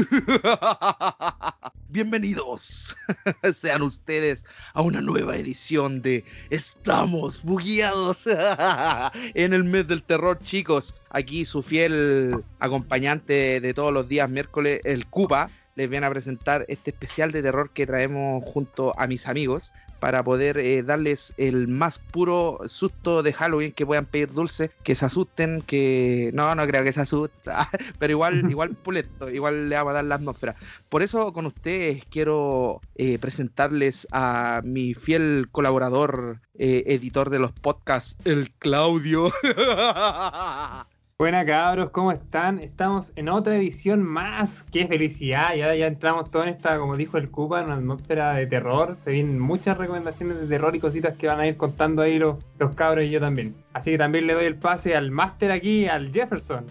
Bienvenidos sean ustedes a una nueva edición de Estamos bugueados en el mes del terror, chicos. Aquí su fiel acompañante de todos los días miércoles, el Cuba, les viene a presentar este especial de terror que traemos junto a mis amigos para poder eh, darles el más puro susto de Halloween, que puedan pedir dulce, que se asusten, que no, no creo que se asusten, pero igual, igual puleto, igual le vamos a dar la atmósfera. Por eso con ustedes quiero eh, presentarles a mi fiel colaborador, eh, editor de los podcasts, el Claudio. Buenas cabros, ¿cómo están? Estamos en otra edición más. ¡Qué felicidad! Ya, ya entramos todo en esta, como dijo el Cuba, en una atmósfera de terror. Se vienen muchas recomendaciones de terror y cositas que van a ir contando ahí los, los cabros y yo también. Así que también le doy el pase al máster aquí, al Jefferson.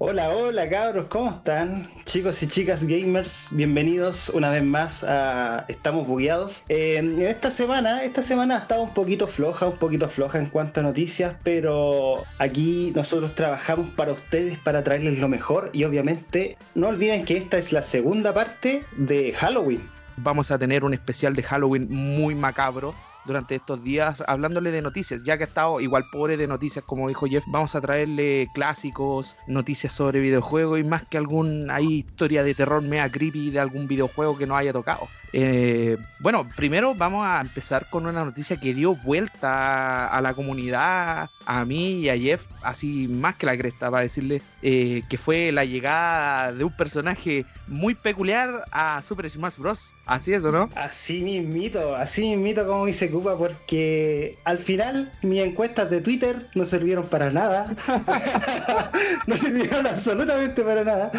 Hola, hola cabros, ¿cómo están? Chicos y chicas gamers, bienvenidos una vez más a Estamos Bugueados. Eh, esta semana, esta semana ha estado un poquito floja, un poquito floja en cuanto a noticias, pero aquí nosotros trabajamos para ustedes para traerles lo mejor y obviamente no olviden que esta es la segunda parte de Halloween. Vamos a tener un especial de Halloween muy macabro durante estos días hablándole de noticias, ya que ha estado igual pobre de noticias, como dijo Jeff, vamos a traerle clásicos, noticias sobre videojuegos y más que algún hay historia de terror mea creepy de algún videojuego que nos haya tocado. Eh, bueno, primero vamos a empezar con una noticia que dio vuelta a la comunidad, a mí y a Jeff, así más que la cresta, para decirle eh, que fue la llegada de un personaje muy peculiar a Super Smash Bros. Así es, ¿o no? Así mismito, así mismito como dice Cupa, porque al final mis encuestas de Twitter no sirvieron para nada. no sirvieron absolutamente para nada.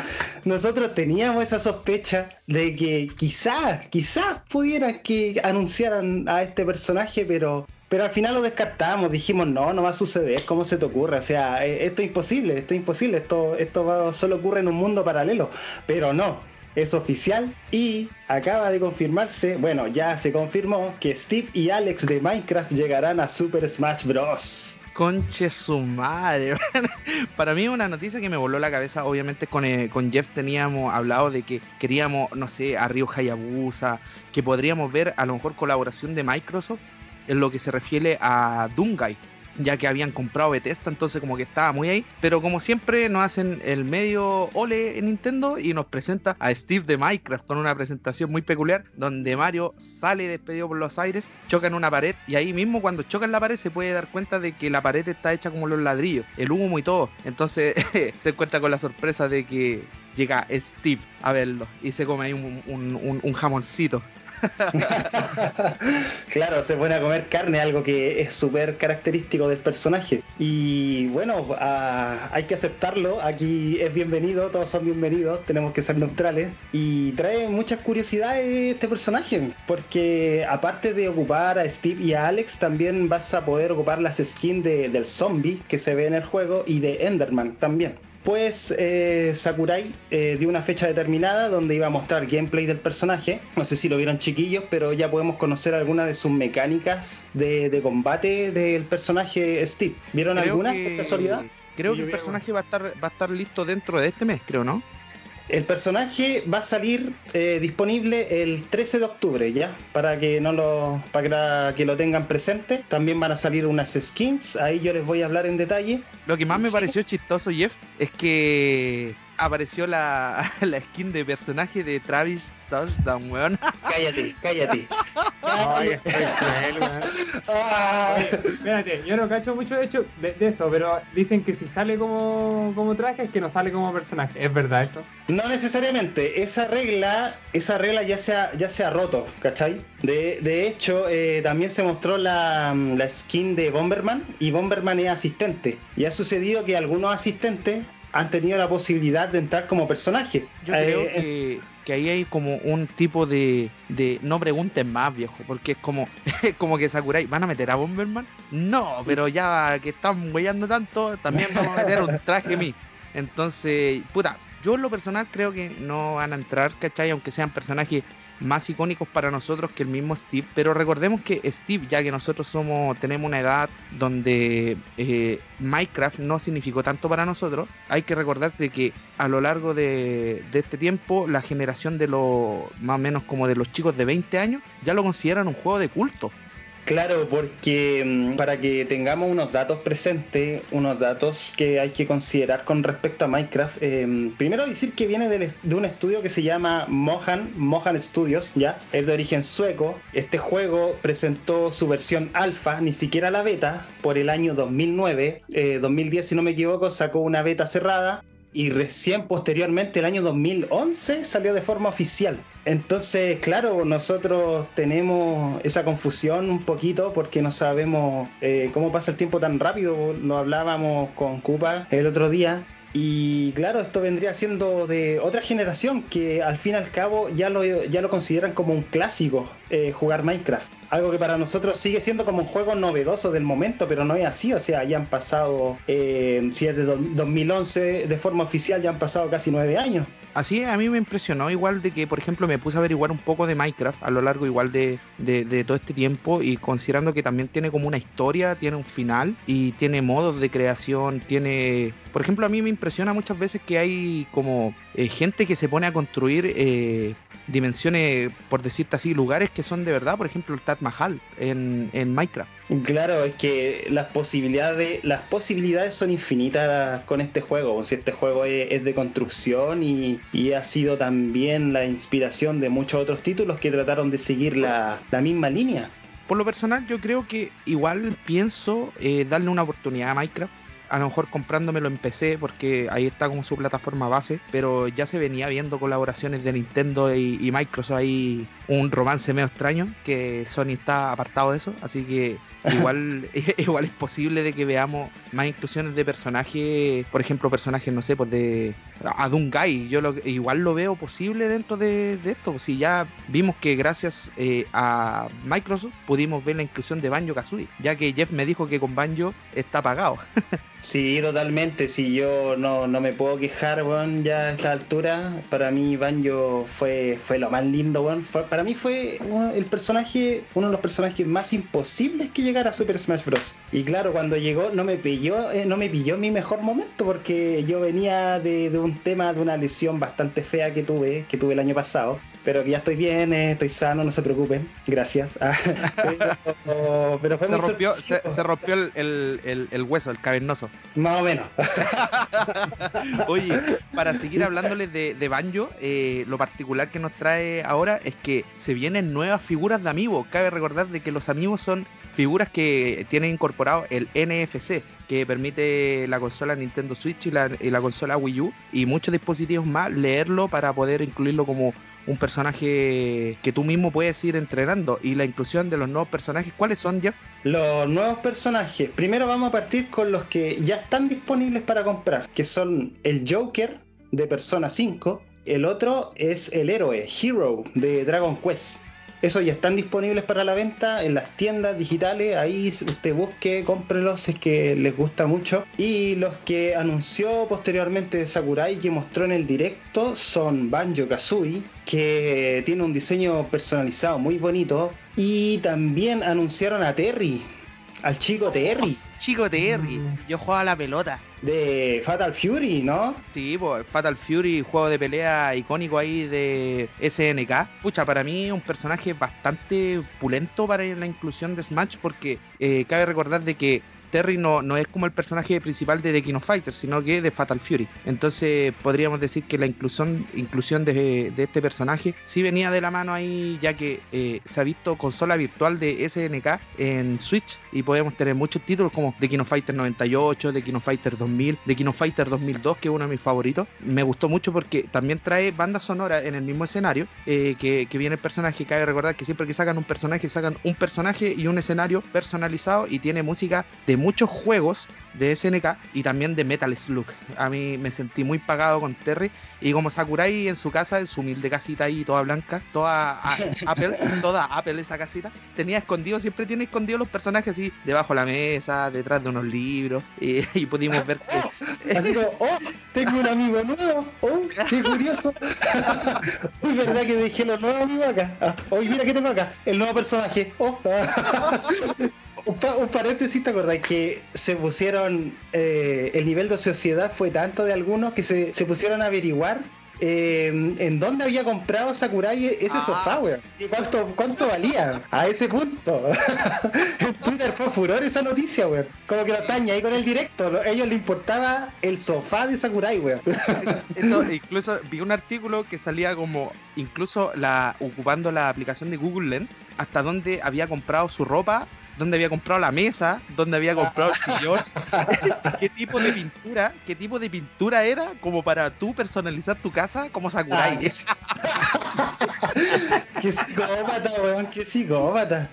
Nosotros teníamos esa sospecha de que quizás pudieran que anunciaran a este personaje, pero pero al final lo descartamos, dijimos, no, no va a suceder, ¿cómo se te ocurre? O sea, eh, esto es imposible, esto es imposible, esto, esto solo ocurre en un mundo paralelo. Pero no, es oficial y acaba de confirmarse, bueno, ya se confirmó que Steve y Alex de Minecraft llegarán a Super Smash Bros. Conche su madre. Para mí una noticia que me voló la cabeza. Obviamente con, eh, con Jeff teníamos hablado de que queríamos, no sé, a Ryo Hayabusa, que podríamos ver a lo mejor colaboración de Microsoft en lo que se refiere a Dungai ya que habían comprado Bethesda, entonces como que estaba muy ahí. Pero como siempre nos hacen el medio ole en Nintendo y nos presenta a Steve de Minecraft con una presentación muy peculiar donde Mario sale despedido por los aires, choca en una pared y ahí mismo cuando choca en la pared se puede dar cuenta de que la pared está hecha como los ladrillos, el humo y todo. Entonces se encuentra con la sorpresa de que llega Steve a verlo y se come ahí un, jamoncito. claro, se pone a comer carne, algo que es súper característico del personaje. Y bueno, ah, hay que aceptarlo. Aquí es bienvenido, todos son bienvenidos, tenemos que ser neutrales. Y trae muchas curiosidades este personaje, porque aparte de ocupar a Steve y a Alex, también vas a poder ocupar las skins de, del zombie que se ve en el juego y de Enderman también. Pues eh, Sakurai eh, dio una fecha determinada donde iba a mostrar gameplay del personaje. No sé si lo vieron chiquillos, pero ya podemos conocer algunas de sus mecánicas de, combate del personaje Steve. ¿Vieron algunas por casualidad? Creo que el personaje va a estar va a estar listo dentro de este mes, creo, ¿no? El personaje va a salir eh, disponible el 13 de octubre, ¿ya? Para que no lo para que lo tengan presente. También van a salir unas skins, ahí yo les voy a hablar en detalle. Lo que más me pareció chistoso, Jeff, es que apareció la, la skin de personaje de Travis Touchdown, weón. Cállate, cállate. Ay, Espérate, yo no cacho mucho de hecho de, eso, pero dicen que si sale como, como traje es que no sale como personaje. ¿Es verdad eso? No necesariamente. Esa regla, esa regla ya se ha, ya se ha roto, ¿cachai? De, de hecho, eh, también se mostró la, la skin de Bomberman y Bomberman es asistente. Y ha sucedido que algunos asistentes han tenido la posibilidad de entrar como personaje. Yo creo eh, que, ahí hay como un tipo de, de no pregunten más, viejo, porque es como, como que Sakurai, ¿van a meter a Bomberman? No, pero ya que están huellando tanto, también vamos a meter un traje mí. Entonces, puta, yo en lo personal creo que no van a entrar, ¿cachai? Aunque sean personajes más icónicos para nosotros que el mismo Steve. Pero recordemos que Steve, ya que nosotros somos, tenemos una edad donde eh, Minecraft no significó tanto para nosotros, hay que recordar de que a lo largo de, de este tiempo, la generación de los más o menos como de los chicos de 20 años ya lo consideran un juego de culto. Claro, porque mm, para que tengamos unos datos presentes, unos datos que hay que considerar con respecto a Minecraft, eh, primero decir que viene de, un estudio que se llama Mohan, Mohan Studios, ya, es de origen sueco. Este juego presentó su versión alfa, ni siquiera la beta, por el año 2009. Eh, 2010, si no me equivoco, sacó una beta cerrada y recién posteriormente, el año 2011, salió de forma oficial. Entonces, claro, nosotros tenemos esa confusión un poquito porque no sabemos eh, cómo pasa el tiempo tan rápido. Lo hablábamos con Cupa el otro día. Y claro, esto vendría siendo de otra generación que al fin y al cabo ya lo, ya lo consideran como un clásico eh, jugar Minecraft. Algo que para nosotros sigue siendo como un juego novedoso del momento, pero no es así. O sea, ya han pasado, eh, si es de 2011 de forma oficial, ya han pasado casi nueve años. Así a mí me impresionó igual de que, por ejemplo, me puse a averiguar un poco de Minecraft a lo largo igual de, de, todo este tiempo y considerando que también tiene como una historia, tiene un final y tiene modos de creación, tiene... Por ejemplo, a mí me impresiona muchas veces que hay como eh, gente que se pone a construir dimensiones, por decirte así, lugares son de verdad, por ejemplo, el Taj Mahal en, en Minecraft. Claro, es que las posibilidades, las posibilidades son infinitas con este juego. Si este juego es, es de construcción y, y, ha sido también la inspiración de muchos otros títulos que trataron de seguir la, la misma línea. Por lo personal, yo creo que igual pienso eh, darle una oportunidad a Minecraft a lo mejor comprándomelo en PC porque ahí está como su plataforma base, pero ya se venía viendo colaboraciones de Nintendo y, y Microsoft ahí un romance medio extraño que Sony está apartado de eso, así que igual, igual es posible de que veamos más inclusiones de personajes, por ejemplo, personajes, no sé, pues de Adungai, yo lo, igual lo veo posible dentro de, de esto, si ya vimos que gracias eh, a Microsoft pudimos ver la inclusión de Banjo Kazooie, ya que Jeff me dijo que con Banjo está pagado. Sí, totalmente. Si yo no, no me puedo quejar, weón, ya a esta altura. Para mí, Banjo fue, fue lo más lindo. Fue, para mí fue el personaje, uno de los personajes más imposibles que llegar a Super Smash Bros. Y claro, cuando llegó no me pilló, eh, no me pilló mi mejor momento porque yo venía de, de, un tema, de una lesión bastante fea que tuve, que tuve el año pasado. Pero que ya estoy bien, eh, estoy sano, no se preocupen. Gracias. pero, pero, fue se, rompió, se, se, rompió el, el, el, el hueso, el cavernoso. Más o menos. Oye, para seguir hablándoles de, de Banjo, eh, lo particular que nos trae ahora es que se vienen nuevas figuras de amigos. Cabe recordar de que los amigos son figuras que tienen incorporado el NFC, que permite la consola Nintendo Switch y la, y la consola Wii U y muchos dispositivos más leerlo para poder incluirlo como un personaje que tú mismo puedes ir entrenando y la inclusión de los nuevos personajes, ¿cuáles son, Jeff? Los nuevos personajes, primero vamos a partir con los que ya están disponibles para comprar, que son el Joker de Persona 5, el otro es el héroe, Hero de Dragon Quest. Esos ya están disponibles para la venta en las tiendas digitales. Ahí usted busque, cómprelos si es que les gusta mucho. Y los que anunció posteriormente Sakurai que mostró en el directo son Banjo Kazooie, que tiene un diseño personalizado muy bonito. Y también anunciaron a Terry, al chico Terry. Chico Terry, yo jugaba a la pelota. De Fatal Fury, ¿no? Sí, pues Fatal Fury, juego de pelea icónico ahí de SNK. Pucha, para mí un personaje bastante pulento para la inclusión de Smash porque eh, cabe recordar de que Terry no, no es como el personaje principal de The King of Fighters, sino que de Fatal Fury. Entonces podríamos decir que la inclusión, inclusión de, de este personaje sí venía de la mano ahí, ya que eh, se ha visto consola virtual de SNK en Switch y podemos tener muchos títulos como The King of Fighters 98, The King of Fighters 2000, The King of Fighters 2002, que es uno de mis favoritos. Me gustó mucho porque también trae banda sonora en el mismo escenario eh, que, que viene el personaje. Cabe recordar que siempre que sacan un personaje, sacan un personaje y un escenario personalizado y tiene música de muchos juegos de SNK y también de Metal Slug. A mí me sentí muy pagado con Terry y como Sakurai en su casa, en su humilde casita ahí, toda blanca, toda a, Apple, toda Apple esa casita, tenía escondido, siempre tiene escondido los personajes así, debajo de la mesa, detrás de unos libros, y, y pudimos ver que... Así como, oh, tengo un amigo nuevo, oh, qué curioso. Uy, verdad que dejé lo nuevo amigo acá. Ah, Oye, mira qué tengo acá. El nuevo personaje. Oh. Un, pa- un paréntesis, ¿te acordás? Que se pusieron, eh, el nivel de sociedad fue tanto de algunos que se, se pusieron a averiguar eh, en dónde había comprado Sakurai ese Ah. sofá, weón. ¿Y cuánto, cuánto valía? A ese punto. en Twitter fue furor esa noticia, weón. Como que lo taña ahí con el directo. A ellos les importaba el sofá de Sakurai, weón. Esto, incluso vi un artículo que salía como, incluso la ocupando la aplicación de Google Lens, hasta dónde había comprado su ropa, dónde había comprado la mesa, dónde había comprado el sillón, qué tipo de pintura, qué tipo de pintura era como para tú personalizar tu casa como Sakurai. Ah, Es- Qué psicópata, weón, qué psicópata.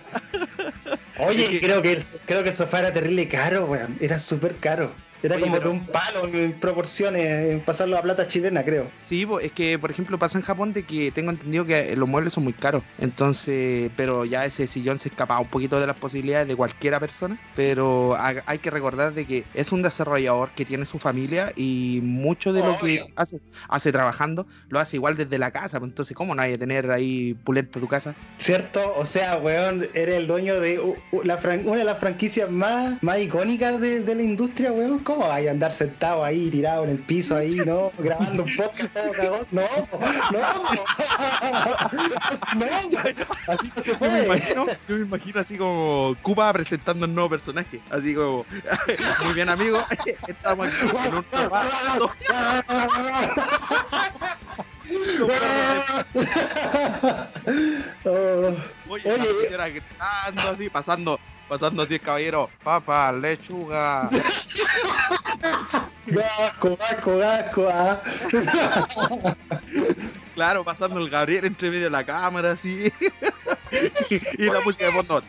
Oye, creo que creo que el sofá era terrible caro, weón. Era súper caro. Era Oye, como pero- de un palo en proporciones, en pasarlo a plata chilena, creo. Sí, es que por ejemplo pasa en Japón de que tengo entendido que los muebles son muy caros, entonces, pero ya ese sillón se escapa un poquito de las posibilidades de cualquiera persona, pero ha- hay que recordar de que es un desarrollador que tiene su familia y mucho de lo que Obvio. hace, hace trabajando lo hace igual desde la casa, pues entonces cómo no hay que tener ahí pulenta tu casa. ¿Cierto? O sea, weón, eres el dueño de una de las franquicias más, más icónicas de, de la industria, weón. ¿Cómo vas a andar sentado ahí, tirado en el piso ahí, no? Grabando un podcast todo cagón. No, no, no, así no se Yo me puede. imagino, yo me imagino así como Cuba presentando un nuevo personaje, así como muy bien amigo, estamos aquí en un trabajo. Oh, Oye, Oye, gritando así, pasando, pasando así el caballero, papa, lechuga. gasco, gasco, gasco. ah. Claro, pasando el Gabriel entre medio de la cámara así. y la música de fondo.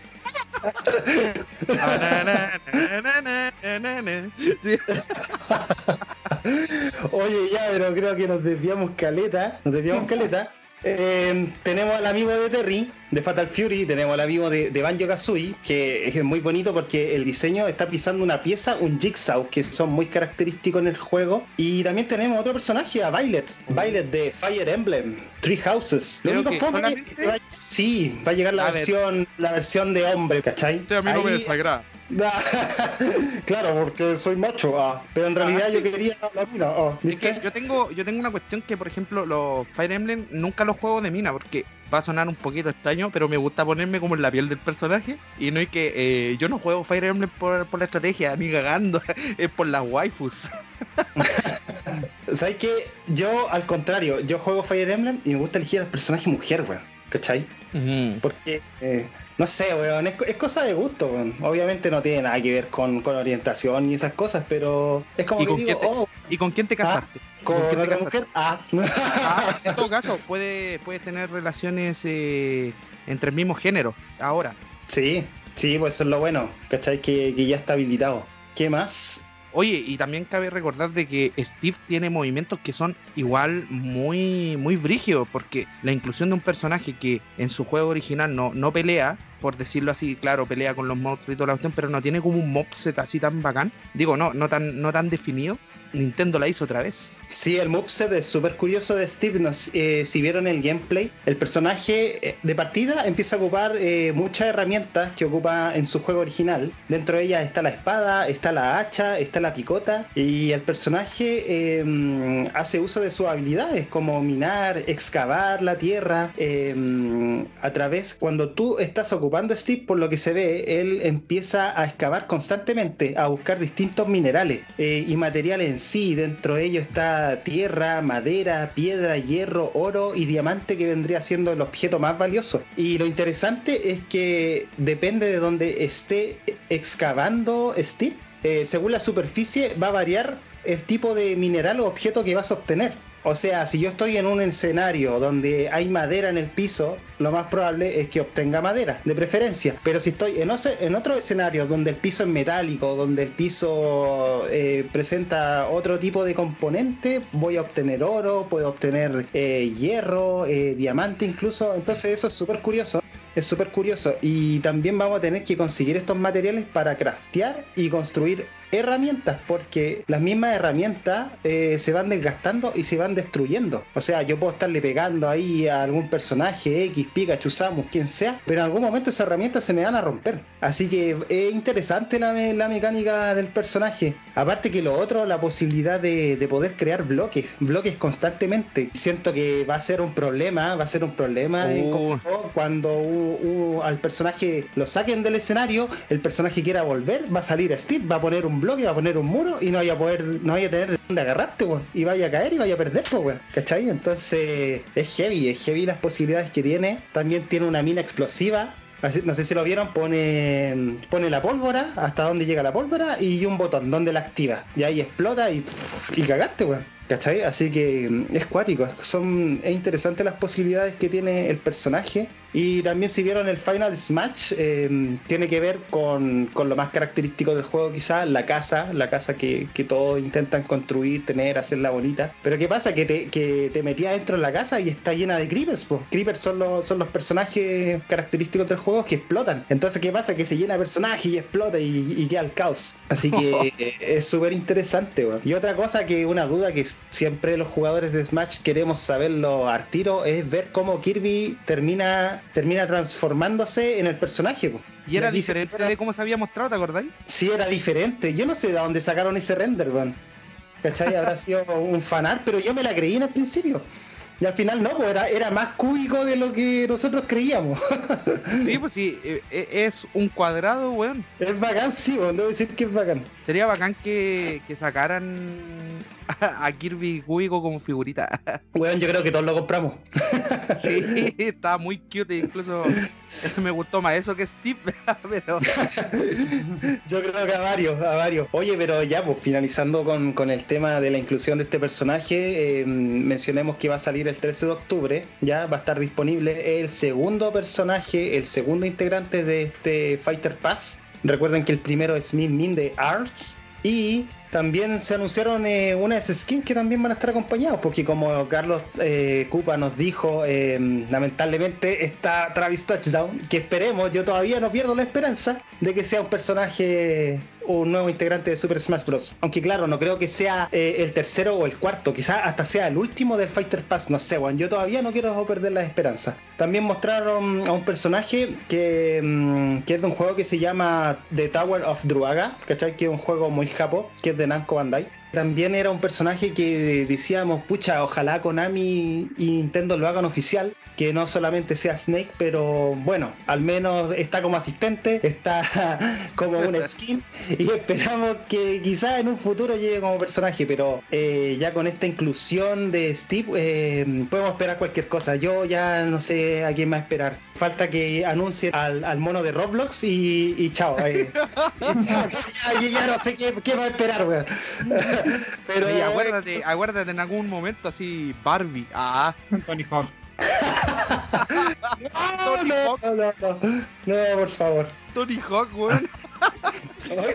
Oye, ya, pero creo que nos desviamos caleta. Nos desviamos caleta. Eh, tenemos al amigo de Terry, de Fatal Fury, tenemos al amigo de, de Banjo Kazooie, que es muy bonito porque el diseño está pisando una pieza, un jigsaw, que son muy característicos en el juego. Y también tenemos otro personaje, a Violet, Violet de Fire Emblem, Three Houses. Lo Creo único que fome es solamente- que va- sí, va a llegar la A ver. versión, la versión de hombre, ¿cachai? Este a mí no me Ahí- desagrada. claro, porque soy macho, ah, pero en realidad yo quería la mina, Es que yo tengo, yo tengo una cuestión que, por ejemplo, los Fire Emblem nunca los juego de mina, porque va a sonar un poquito extraño, pero me gusta ponerme como en la piel del personaje. Y no hay que. eh, yo no juego Fire Emblem por, por la estrategia, ni cagando, es por las waifus. ¿Sabes qué? Yo, al contrario, yo juego Fire Emblem y me gusta elegir al personaje mujer, weón. ¿Cachai? Porque, eh, no sé, weón, es, es cosa de gusto, weón. Obviamente no tiene nada que ver con, con orientación y esas cosas, pero es como ¿Y que con digo, quién te- oh, ¿Y con quién te casaste? con quién te otra casaste? mujer, ah. Ah, en todo caso, puede, puedes tener relaciones eh, entre el mismo género, ahora. sí, sí, pues eso es lo bueno, ¿cachai? Que, que ya está habilitado. ¿Qué más? Oye, y también cabe recordar de que Steve tiene movimientos que son igual muy, muy brígidos, porque la inclusión de un personaje que en su juego original no, no pelea, por decirlo así, claro, pelea con los monstruos y toda la cuestión, pero no tiene como un mobset así tan bacán, digo, no, no tan, no tan definido, Nintendo la hizo otra vez. Sí, el moveset es súper curioso de Steve. Nos- eh, si vieron el gameplay, el personaje eh, de partida empieza a ocupar eh, muchas herramientas que ocupa en su juego original. Dentro de ellas está la espada, está la hacha, está la picota. Y el personaje eh, hace uso de sus habilidades como minar, excavar la tierra. eh, a través, cuando tú estás ocupando Steve, por lo que se ve, él empieza a excavar constantemente, a buscar distintos minerales y materiales sí. Dentro de ello está tierra, madera, piedra, hierro, oro y diamante que vendría siendo el objeto más valioso. Y lo interesante es que depende de donde esté excavando Steve, eh, según la superficie va a variar el tipo de mineral o objeto que vas a obtener. O sea, si yo estoy en un escenario donde hay madera en el piso, lo más probable es que obtenga madera, de preferencia. Pero si estoy en, otro escenario donde el piso es metálico, donde el piso eh, presenta otro tipo de componente, voy a obtener oro, puedo obtener eh, hierro, eh, diamante incluso. Entonces eso es súper curioso. Es súper curioso. Y también vamos a tener que conseguir estos materiales para craftear y construir herramientas, porque las mismas herramientas eh, se van desgastando y se van destruyendo. O sea, yo puedo estarle pegando ahí a algún personaje X, Pikachu, Samus, quien sea, pero en algún momento esas herramientas se me van a romper. Así que es interesante la, la mecánica del personaje. Aparte que lo otro, la posibilidad de, poder crear bloques, bloques constantemente. Siento que va a ser un problema, va a ser un problema uh. cuando al personaje lo saquen del escenario, el personaje quiera volver, va a salir Steve, va a poner un bloque, va a poner un muro y no vaya a poder, no vaya a tener de dónde agarrarte, Y vaya a caer y vaya a perder, pues, ¿Cachai? Entonces es heavy, es heavy las posibilidades que tiene. También tiene una mina explosiva no sé si lo vieron, pone, pone la pólvora, hasta donde llega la pólvora, y un botón donde la activa. Y ahí explota y, y cagaste, weón. ¿Cachai? Así que mm, es cuático, son, es interesante las posibilidades que tiene el personaje y también si vieron el Final Smash, em, tiene que ver con, lo más característico del juego quizás, la casa, la casa que, todos intentan construir, tener, hacerla bonita. Pero ¿qué pasa? Que te, que te metías dentro de la casa y está llena de creepers. Pues. Creepers son los, son los personajes característicos del juego que explotan. Entonces, ¿qué pasa? Que se llena de personajes y explota y, queda el caos. Así que es súper interesante. Y otra cosa que una duda que siempre los jugadores de Smash queremos saberlo al tiro es ver cómo Kirby termina termina transformándose en el personaje. Y era diferente de cómo se había mostrado, ¿te acordáis? Sí, era diferente. Yo no sé de dónde sacaron ese render, weón. ¿Cachai? Habrá sido un fanar, pero yo me la creí en el principio. Y al final no, pues era, era más cúbico de lo que nosotros creíamos. sí, pues sí, e, e, es un cuadrado, weón. Es bacán, sí, weón, debo decir que es bacán. Sería bacán que, que sacaran a Kirby cúbico como figurita. Weón, yo creo que todos lo compramos. sí, estaba muy cute, incluso me gustó más eso que Steve, pero... yo creo que a varios, a varios. Oye, pero ya, pues finalizando con, con el tema de la inclusión de este personaje, eh, mencionemos que va a salir el 13 de octubre, ya va a estar disponible el segundo personaje, el segundo integrante de este Fighter Pass. Recuerden que el primero es Min Min de Arts y también se anunciaron eh, unas skins que también van a estar acompañados, porque como Carlos eh, Cupa nos dijo, eh, lamentablemente está Travis Touchdown, que esperemos, yo todavía no pierdo la esperanza de que sea un personaje un nuevo integrante de Super Smash Bros. Aunque claro, no creo que sea eh, el tercero o el cuarto, quizás hasta sea el último del Fighter Pass, no sé, bueno, yo todavía no quiero perder la esperanza. También mostraron a un personaje que, mm, que es de un juego que se llama The Tower of Druaga, ¿cachai? Que es un juego muy japo, que es de Namco Bandai. También era un personaje que decíamos, pucha, ojalá Konami y Nintendo lo hagan oficial, que no solamente sea Snake, pero bueno, al menos está como asistente, está como un skin y esperamos que quizás en un futuro llegue como personaje, pero eh, ya con esta inclusión de Steve eh, podemos esperar cualquier cosa. Yo ya no sé a quién más esperar. Falta que anuncie al, mono de Roblox y, chao. Eh. ya, ya, no sé qué, qué va a esperar, weón. Pero y acuérdate, acuérdate en algún momento así, Barbie. Ah, Tony Hawk. no, no, no, no, no, por favor. Tony Hawk, weón.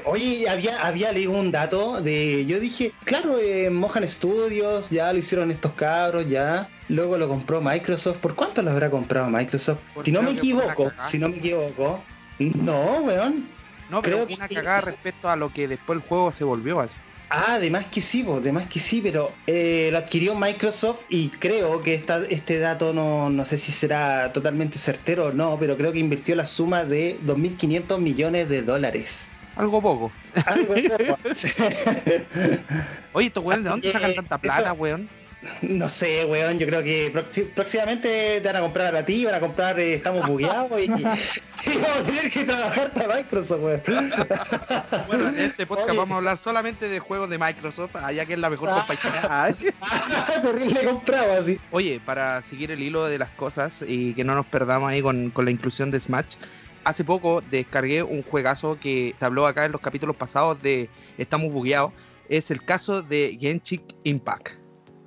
Oye, había, había leído un dato de. Yo dije, claro, eh, Mohan Studios, ya lo hicieron estos cabros, ya. Luego lo compró Microsoft. ¿Por cuánto lo habrá comprado Microsoft? si no me equivoco, si no me equivoco. No, weón. No, pero Creo una cagada respecto a lo que después el juego se volvió así. Ah, además que sí, además que sí, pero eh, lo adquirió Microsoft y creo que esta, este dato no, no sé si será totalmente certero o no, pero creo que invirtió la suma de 2.500 millones de dólares. Algo poco. Algo poco. Oye, estos weón, ¿de dónde sacan tanta plata, weón? No sé, weón, yo creo que próximamente te van a comprar a ti, van a comprar eh, Estamos bugueados y, vamos a tener que trabajar para Microsoft, weón. Bueno, en este podcast vamos a hablar solamente de juegos de Microsoft, allá que es la mejor ah. compañía. Terrible comprado así. Oye, para seguir el hilo de las cosas y que no nos perdamos ahí con, con la inclusión de Smash, hace poco descargué un juegazo que te habló acá en los capítulos pasados de Estamos bugueados. Es el caso de Genshin Impact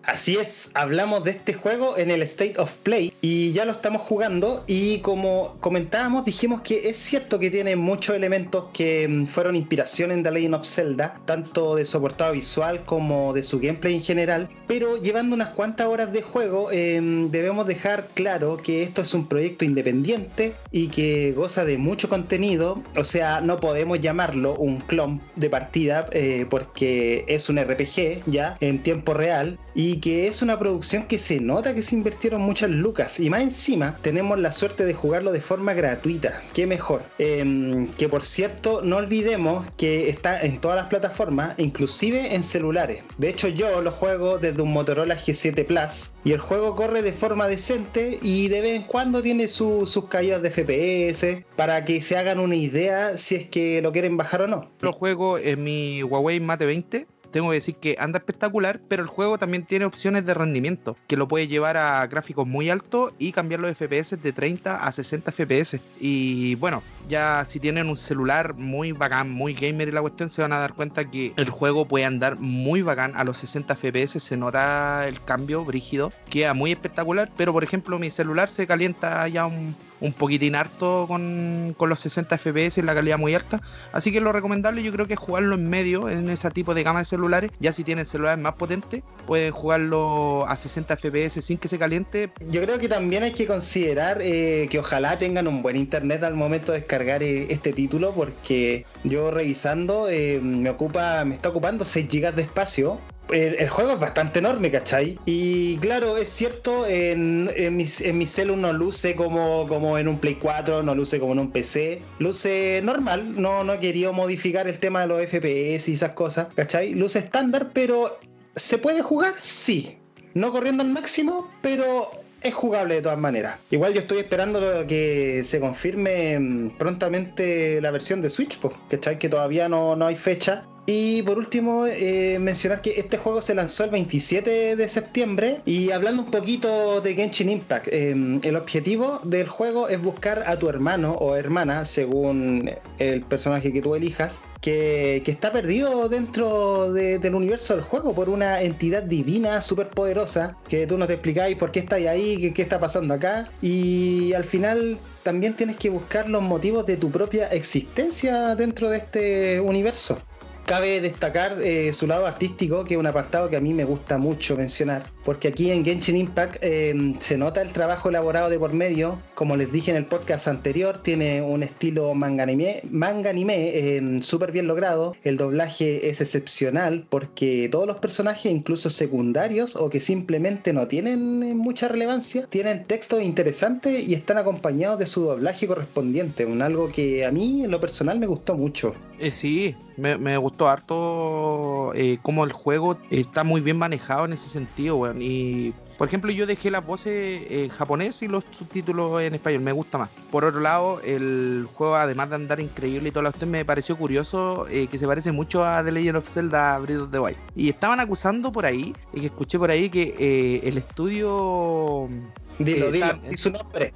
Así es, hablamos de este juego en el State of Play y ya lo estamos jugando y como comentábamos dijimos que es cierto que tiene muchos elementos que mm, fueron inspiración en The Legend of Zelda, tanto de su portada visual como de su gameplay en general, pero llevando unas cuantas horas de juego em, debemos dejar claro que esto es un proyecto independiente y que goza de mucho contenido, o sea, no podemos llamarlo un clon de partida eh, porque es un RPG ya en tiempo real y que es una producción que se nota que se invirtieron muchas lucas y más encima tenemos la suerte de jugarlo de forma gratuita, qué mejor. Em, que por cierto, no olvidemos que está en todas las plataformas, inclusive en celulares. De hecho, yo lo juego desde un Motorola G7 Plus y el juego corre de forma decente y de vez en cuando tiene sus caídas de FPS para que se hagan una idea si es que lo quieren bajar o no. Lo juego en mi Huawei Mate 20 tengo que decir que anda espectacular, pero el juego también tiene opciones de rendimiento, que lo puede llevar a gráficos muy altos y cambiar los FPS de 30 a 60 FPS. Y bueno, ya si tienen un celular muy bacán, muy gamer y la cuestión, se van a dar cuenta que el juego puede andar muy bacán a los 60 FPS, se nota el cambio brígido, queda muy espectacular, pero por ejemplo mi celular se calienta ya un un poquitín harto con, los 60 FPS y la calidad muy alta. Así que lo recomendable yo creo que es jugarlo en medio, en ese tipo de gama de celulares. Ya si tienen celulares más potentes, pueden jugarlo a 60 FPS sin que se caliente. Yo creo que también hay que considerar eh, que ojalá tengan un buen internet al momento de descargar eh, este título, porque yo revisando eh, me ocupa, me está ocupando 6 GB de espacio el, juego es bastante enorme, ¿cachai? Y claro, es cierto, en, en, mi, en celu no luce como, como en un Play 4, no luce como en un PC, luce normal, no, no he querido modificar el tema de los FPS y esas cosas, ¿cachai? Luce estándar, pero ¿se puede jugar? Sí. No corriendo al máximo, pero es jugable de todas maneras. Igual yo estoy esperando que se confirme mm, prontamente la versión de Switch, ¿cachai? Que todavía no, no hay fecha. Y por último, eh, mencionar que este juego se lanzó el 27 de septiembre. Y hablando un poquito de Genshin Impact, em, el objetivo del juego es buscar a tu hermano o hermana, según el personaje que tú elijas, que, está perdido dentro del universo del juego por una entidad divina súper poderosa que tú no te explicáis por qué está ahí, qué, qué está pasando acá. Y al final también tienes que buscar los motivos de tu propia existencia dentro de este universo. Cabe destacar eh, su lado artístico, que es un apartado que a mí me gusta mucho mencionar, porque aquí en Genshin Impact em, se nota el trabajo elaborado de por medio. Como les dije en el podcast anterior, tiene un estilo manga anime, manga anime em, súper bien logrado. El doblaje es excepcional porque todos los personajes, incluso secundarios o que simplemente no tienen eh, mucha relevancia, tienen textos interesantes y están acompañados de su doblaje correspondiente. Un algo que a mí en lo personal me gustó mucho. Eh, sí, me, gustó harto eh, cómo el juego está muy bien manejado en ese sentido, weón. Y por ejemplo, yo dejé las voces en japonés y los subtítulos en español, me gusta más. Por otro lado, el juego, además de andar increíble y todo lo que me pareció curioso eh, que se parece mucho a The Legend of Zelda Breath of the Wild. Y estaban acusando por ahí, y que escuché por ahí que eh, el estudio Dilo, dilo, di su nombre.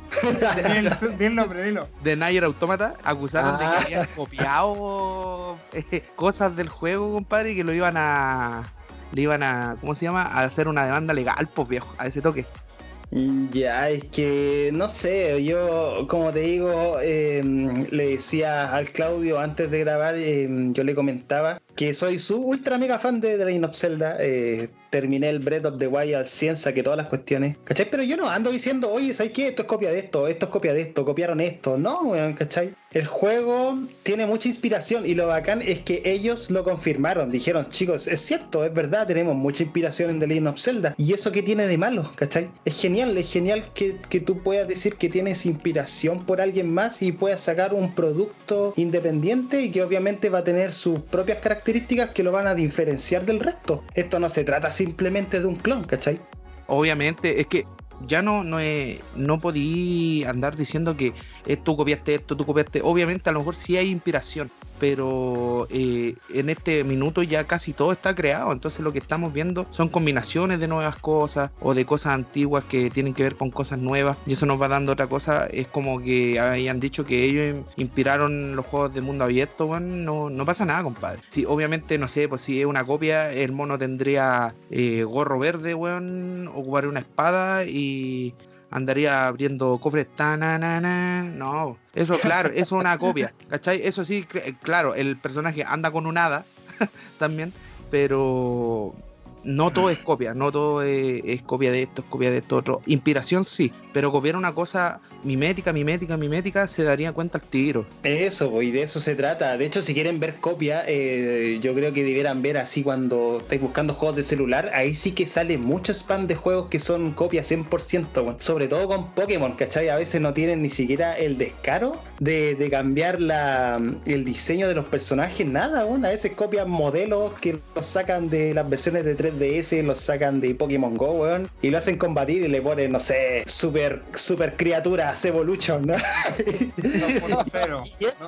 Di el nombre, dilo. De Nier Automata acusaron de que ah. habían copiado eh, cosas del juego, compadre, y que lo iban a. Le iban a. ¿Cómo se llama? A hacer una demanda legal, pues viejo, a ese toque. Ya, es que no sé, yo como te digo, em, le decía al Claudio antes de grabar, em, yo le comentaba que soy su ultra mega fan de The of Zelda. Eh, terminé el Breath of the Wild al que todas las cuestiones. ¿Cachai? Pero yo no ando diciendo, oye, ¿sabes qué? Esto es copia de esto, esto es copia de esto, copiaron esto. No, weón, ¿cachai? El juego tiene mucha inspiración y lo bacán es que ellos lo confirmaron. Dijeron, chicos, es cierto, es verdad, tenemos mucha inspiración en The Legend of Zelda. ¿Y eso qué tiene de malo? ¿cachai? Es genial, es genial que, que tú puedas decir que tienes inspiración por alguien más y puedas sacar un producto independiente y que obviamente va a tener sus propias características que lo van a diferenciar del resto. Esto no se trata simplemente de un clon, ¿cachai? Obviamente, es que ya no, no, no podí andar diciendo que tú copiaste esto, tú copiaste. Obviamente, a lo mejor sí hay inspiración, pero eh, en este minuto ya casi todo está creado, entonces lo que estamos viendo son combinaciones de nuevas cosas o de cosas antiguas que tienen que ver con cosas nuevas. Y eso nos va dando otra cosa, es como que hayan dicho que ellos inspiraron los juegos de mundo abierto, bueno, no, pasa nada, compadre. Si obviamente, no sé, pues si es una copia, el mono tendría eh, gorro verde, weón, ocuparía una espada y andaría abriendo cofres. No, eso claro, eso es una copia. ¿Cachai? Eso sí, claro, el personaje anda con un hada también, pero no todo es copia, no todo es, copia de esto, es copia de esto otro. Inspiración sí, pero copiar una cosa mimética, mimética, mimética, se daría cuenta al tiro. Eso, y de eso se trata. De hecho, si quieren ver copia, eh, yo creo que debieran ver así cuando estáis buscando juegos de celular, ahí sí que sale mucho spam de juegos que son copias 100%, sobre todo con Pokémon, ¿cachai? A veces no tienen ni siquiera el descaro de, cambiar la, el diseño de los personajes, nada, bueno, a veces copian modelos que los sacan de las versiones de 3DS, los sacan de Pokémon Go, weón, y lo hacen combatir y le ponen, no sé, super, super criatura Evolution, ¿no?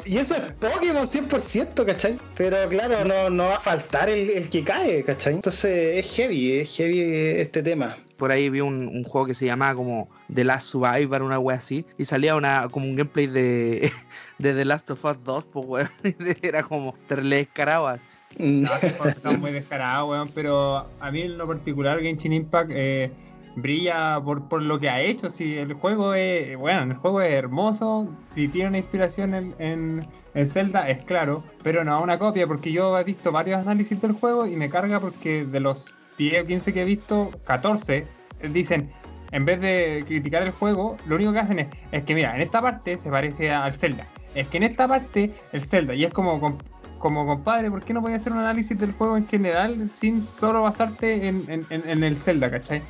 y, eso es Pokémon 100%, ¿cachai? Pero claro, no, no va a faltar el, que cae, ¿cachai? Entonces es heavy, es heavy este tema por ahí vi un, juego que se llamaba como The Last Survivor, una wea así, y salía una como un gameplay de, de The Last of Us 2, pues weón, era como te le descarabas. No, está muy descarado, weón, pero a mí en lo particular Genshin Impact eh, brilla por, por, lo que ha hecho. Si el juego es, bueno, el juego es hermoso, si tiene una inspiración en, en, Zelda, es claro, pero no una copia, porque yo he visto varios análisis del juego y me carga porque de los 10 o 15 que he visto, 14 dicen, en vez de criticar el juego, lo único que hacen es, es que mira, en esta parte se parece al Zelda. Es que en esta parte el Zelda, y es como, como compadre, ¿por qué no a hacer un análisis del juego en general sin solo basarte en, en, en el Zelda, ¿cachai?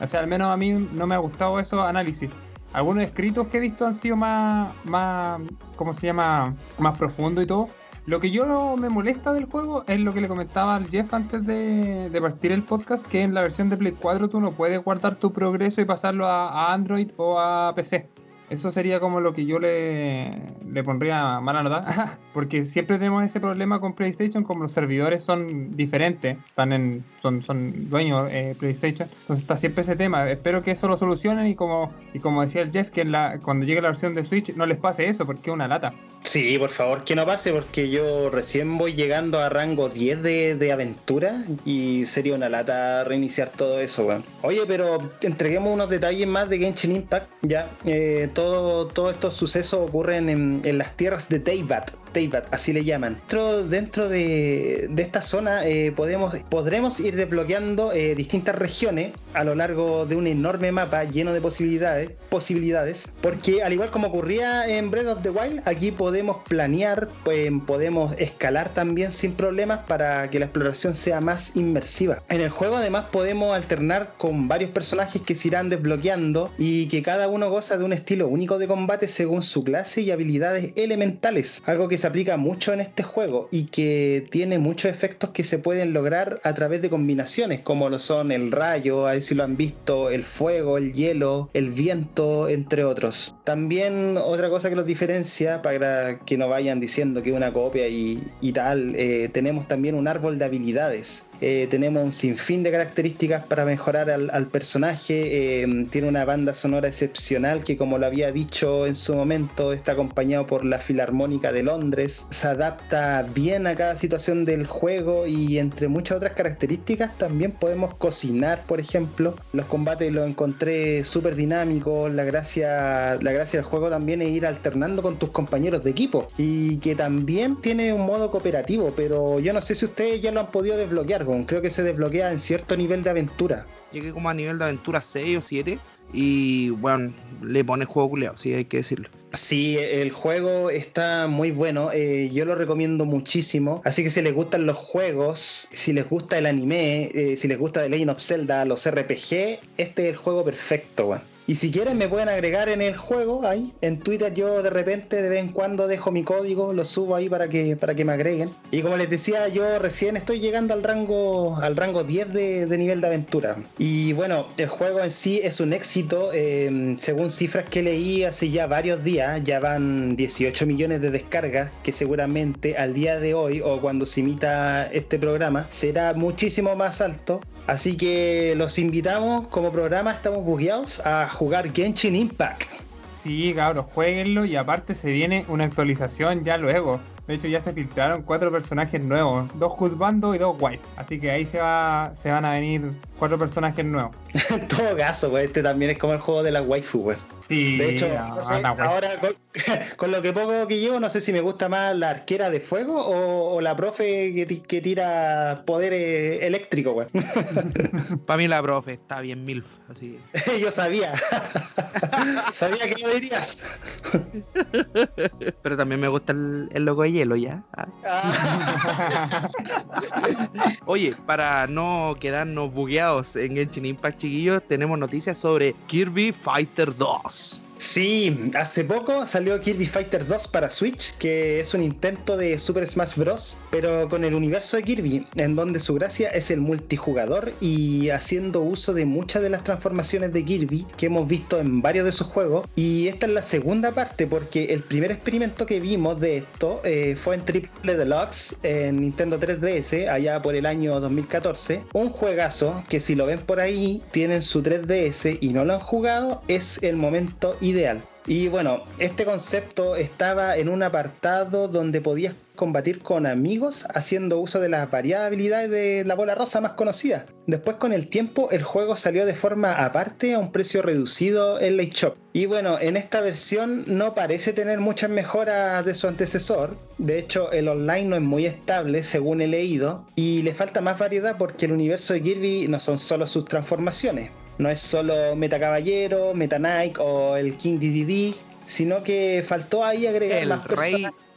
O sea, al menos a mí no me ha gustado esos análisis. Algunos escritos que he visto han sido más, más, ¿cómo se llama? Más profundo y todo. Lo que yo me molesta del juego es lo que le comentaba al Jeff antes de, de, partir el podcast, que en la versión de Play 4 tú no puedes guardar tu progreso y pasarlo a Android o a PC. Eso sería como lo que yo le, le pondría mala nota, porque siempre tenemos ese problema con PlayStation, como los servidores son diferentes, están en, son, son dueños eh, PlayStation, entonces está siempre ese tema. Espero que eso lo solucionen y como, y como decía el Jeff, que la, cuando llegue la versión de Switch no les pase eso, porque es una lata. Sí, por favor, que no pase, porque yo recién voy llegando a rango 10 de, de aventura y sería una lata reiniciar todo eso, weón. Oye, pero entreguemos unos detalles más de Genshin Impact, ya. Eh, todos estos sucesos ocurren en, las tierras de Teyvat, Teyvat, así le llaman. Dentro, de, esta zona eh, podemos, podremos ir desbloqueando eh, distintas regiones a lo largo de un enorme mapa lleno de posibilidades, posibilidades, porque al igual como ocurría en Breath of the Wild, aquí podemos planear, pues, podemos escalar también sin problemas para que la exploración sea más inmersiva. En el juego además podemos alternar con varios personajes que se irán desbloqueando y que cada uno goza de un estilo único de combate según su clase y habilidades elementales, algo que se aplica mucho en este juego y que tiene muchos efectos que se pueden lograr a través de combinaciones, como lo son el rayo, a ver si lo han visto, el fuego, el hielo, el viento, entre otros. También otra cosa que los diferencia, para que no vayan diciendo que es una copia y, tal, eh, tenemos también un árbol de habilidades eh, tenemos un sinfín de características para mejorar al, personaje. Eh, tiene una banda sonora excepcional que, como lo había dicho en su momento, está acompañado por la Filarmónica de Londres. Se adapta bien a cada situación del juego y entre muchas otras características también podemos cocinar, por ejemplo. Los combates los encontré súper dinámicos. La gracia, la gracia del juego también es ir alternando con tus compañeros de equipo y que también tiene un modo cooperativo, pero yo no sé si ustedes ya lo han podido desbloquear creo que se desbloquea en cierto nivel de aventura. Llegué como a nivel de aventura 6 o 7 y bueno, le pone juego culeado, sí, hay que decirlo. Sí, el juego está muy bueno, eh, yo lo recomiendo muchísimo. Así que si les gustan los juegos, si les gusta el anime, eh, si les gusta The Legend of Zelda, los RPG, este es el juego perfecto, Y si quieren me pueden agregar en el juego ahí. En Twitter yo de repente de vez en cuando dejo mi código, lo subo ahí para que, para que me agreguen. Y como les decía, yo recién estoy llegando al rango, al rango 10 de, nivel de aventura. Y bueno, el juego en sí es un éxito. Em, según cifras que leí hace ya varios días, ya van 18 millones de descargas, que seguramente al día de hoy o cuando se imita este programa será muchísimo más alto. Así que los invitamos como programa, estamos bugueados a jugar Genshin Impact. Sí, cabros, jueguenlo y aparte se viene una actualización ya luego. De hecho ya se filtraron cuatro personajes nuevos, dos Husbando y dos White. Así que ahí se va, se van a venir cuatro personajes nuevos. en todo caso, pues este también es como el juego de la waifu, pues. de hecho, ahora con, lo que poco que llevo, no sé si me gusta más la arquera de fuego o, la profe que, tira poder eléctrico, güey. Para mí la profe está bien milf, así. Yo sabía. Sabía que lo dirías. Pero también me gusta el, logo de hielo, ¿ya? Ah. Oye, para no quedarnos bugueados en Genshin Impact, chiquillos, tenemos noticias sobre Kirby Fighter 2. Sí, hace poco salió Kirby Fighter 2 para Switch, que es un intento de Super Smash Bros., pero con el universo de Kirby, en donde su gracia es el multijugador y haciendo uso de muchas de las transformaciones de Kirby que hemos visto en varios de sus juegos. Y esta es la segunda parte, porque el primer experimento que vimos de esto eh, fue en Triple Deluxe en Nintendo 3DS, allá por el año 2014. Un juegazo que si lo ven por ahí, tienen su 3DS y no lo han jugado, es el momento ideal. Y bueno, este concepto estaba en un apartado donde podías combatir con amigos haciendo uso de las variadas habilidades de la bola rosa más conocida. Después con el tiempo el juego salió de forma aparte a un precio reducido en la Shop. Y bueno, en esta versión no parece tener muchas mejoras de su antecesor. De hecho, el online no es muy estable según he leído y le falta más variedad porque el universo de Kirby no son solo sus transformaciones no es solo Meta Caballero, Meta Nike o el King DDD, sino que faltó ahí agregar más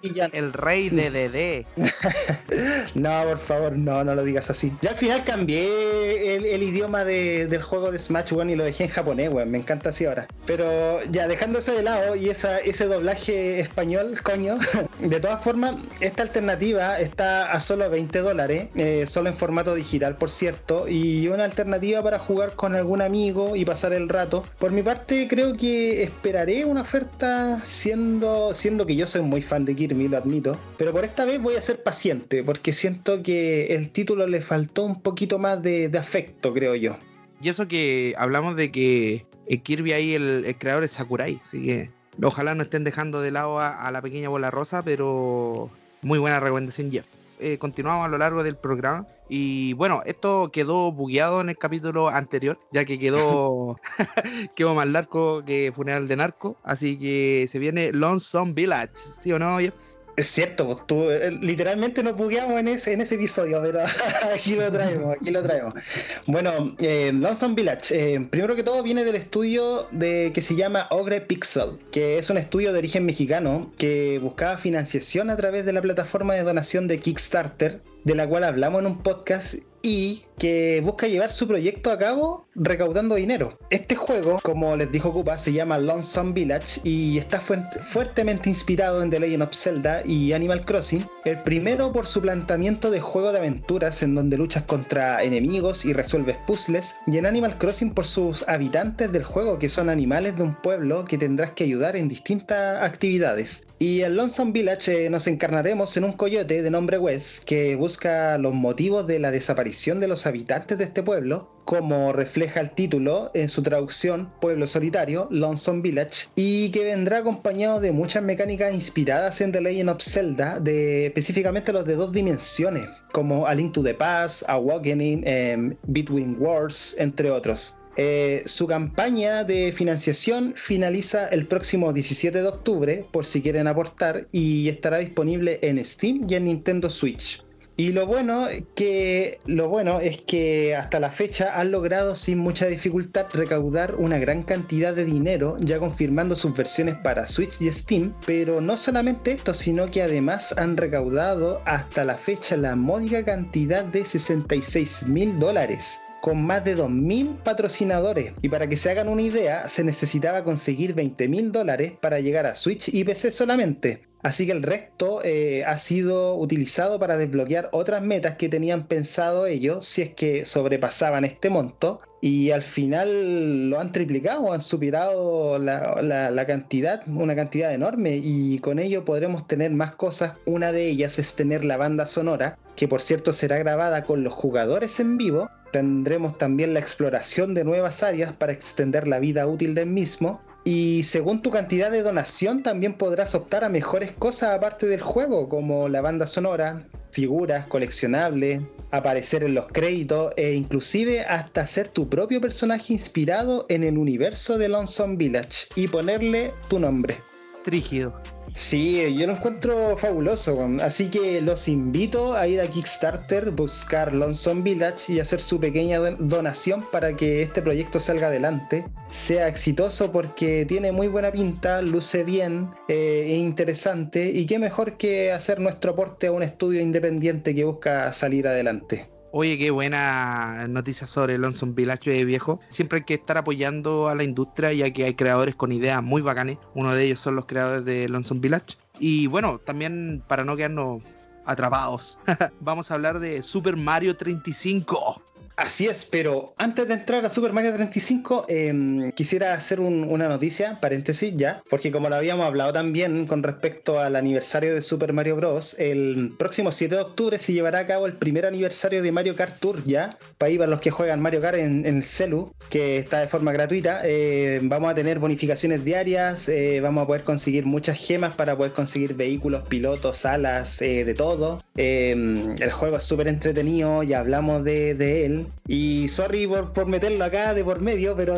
el rey de DD. no, por favor, no, no lo digas así. Ya al final cambié el, idioma del juego de Smash, weón, y lo dejé en japonés, weón. Me encanta así ahora. Pero ya, dejándose de lado y esa, ese doblaje español, coño. de todas formas, esta alternativa está a solo 20 dólares, eh, solo en formato digital, por cierto, y una alternativa para jugar con algún amigo y pasar el rato. Por mi parte, creo que esperaré una oferta siendo, siendo que yo soy muy fan de Kirby lo admito. Pero por esta vez voy a ser paciente, porque siento que el título le faltó un poquito más de, afecto, creo yo. Y eso que hablamos de que Kirby ahí, el, creador es Sakurai, así que ojalá no estén dejando de lado a, la pequeña bola rosa, pero muy buena recomendación, Jeff. Eh, continuamos a lo largo del programa. Y bueno, esto quedó bugueado en el capítulo anterior, ya que quedó, quedó más largo que Funeral de Narco. Así que se viene Lonesome Village, ¿sí o no, Jeff? Es cierto, pues tú, eh, literalmente nos bugueamos en ese, en ese episodio, pero aquí lo traemos, aquí lo traemos. Bueno, eh, Lonesome Village, eh, primero que todo viene del estudio de, que se llama Ogre Pixel, que es un estudio de origen mexicano que buscaba financiación a través de la plataforma de donación de Kickstarter, de la cual hablamos en un podcast y que busca llevar su proyecto a cabo recaudando dinero. Este juego, como les dijo Kupa, se llama Lonesome Village y está fuertemente inspirado en The Legend of Zelda y Animal Crossing. El primero por su planteamiento de juego de aventuras en donde luchas contra enemigos y resuelves puzzles, y en Animal Crossing por sus habitantes del juego que son animales de un pueblo que tendrás que ayudar en distintas actividades. Y en Lonesome Village eh, nos encarnaremos en un coyote de nombre Wes que busca los motivos de la desaparición de los habitantes de este pueblo, como refleja el título en su traducción Pueblo Solitario, Lonesome Village, y que vendrá acompañado de muchas mecánicas inspiradas en The Legend of Zelda, de, específicamente los de dos dimensiones, como A Link to the Past, Awakening, em, Between Worlds, entre otros. Eh, su campaña de financiación finaliza el próximo 17 de octubre, por si quieren aportar, y estará disponible en Steam y en Nintendo Switch. Y lo bueno, que, lo bueno es que hasta la fecha han logrado sin mucha dificultad recaudar una gran cantidad de dinero, ya confirmando sus versiones para Switch y Steam. Pero no solamente esto, sino que además han recaudado hasta la fecha la módica cantidad de 66 mil dólares con más de 2.000 patrocinadores. Y para que se hagan una idea, se necesitaba conseguir 20.000 dólares para llegar a Switch y PC solamente. Así que el resto eh, ha sido utilizado para desbloquear otras metas que tenían pensado ellos si es que sobrepasaban este monto. Y al final lo han triplicado, han superado la, la cantidad, una cantidad enorme. Y con ello podremos tener más cosas. Una de ellas es tener la banda sonora, que por cierto será grabada con los jugadores en vivo. Tendremos también la exploración de nuevas áreas para extender la vida útil del mismo y según tu cantidad de donación también podrás optar a mejores cosas aparte del juego, como la banda sonora, figuras coleccionables, aparecer en los créditos e inclusive hasta ser tu propio personaje inspirado en el universo de Lonesome Village y ponerle tu nombre. Trígido. Sí, yo lo encuentro fabuloso. Así que los invito a ir a Kickstarter, buscar Lonesome Village y hacer su pequeña donación para que este proyecto salga adelante. Sea exitoso porque tiene muy buena pinta, luce bien, eh, es interesante y qué mejor que hacer nuestro aporte a un estudio independiente que busca salir adelante. Oye, qué buena noticia sobre Lonesome Village de viejo. Siempre hay que estar apoyando a la industria ya que hay creadores con ideas muy bacanes. Uno de ellos son los creadores de Lonesome Village. Y bueno, también para no quedarnos atrapados, vamos a hablar de Super Mario 35. Así es, pero antes de entrar a Super Mario 35, em, quisiera hacer una noticia, paréntesis ya, porque como lo habíamos hablado también con respecto al aniversario de Super Mario Bros., el próximo 7 de octubre se llevará a cabo el primer aniversario de Mario Kart Tour ya, ir para los que juegan Mario Kart en, el celu, que está de forma gratuita. Eh, vamos a tener bonificaciones diarias, eh, vamos a poder conseguir muchas gemas para poder conseguir vehículos, pilotos, alas, eh, de todo. Em, el juego es súper entretenido, ya hablamos de él. Y sorry por, meterlo acá de por medio, pero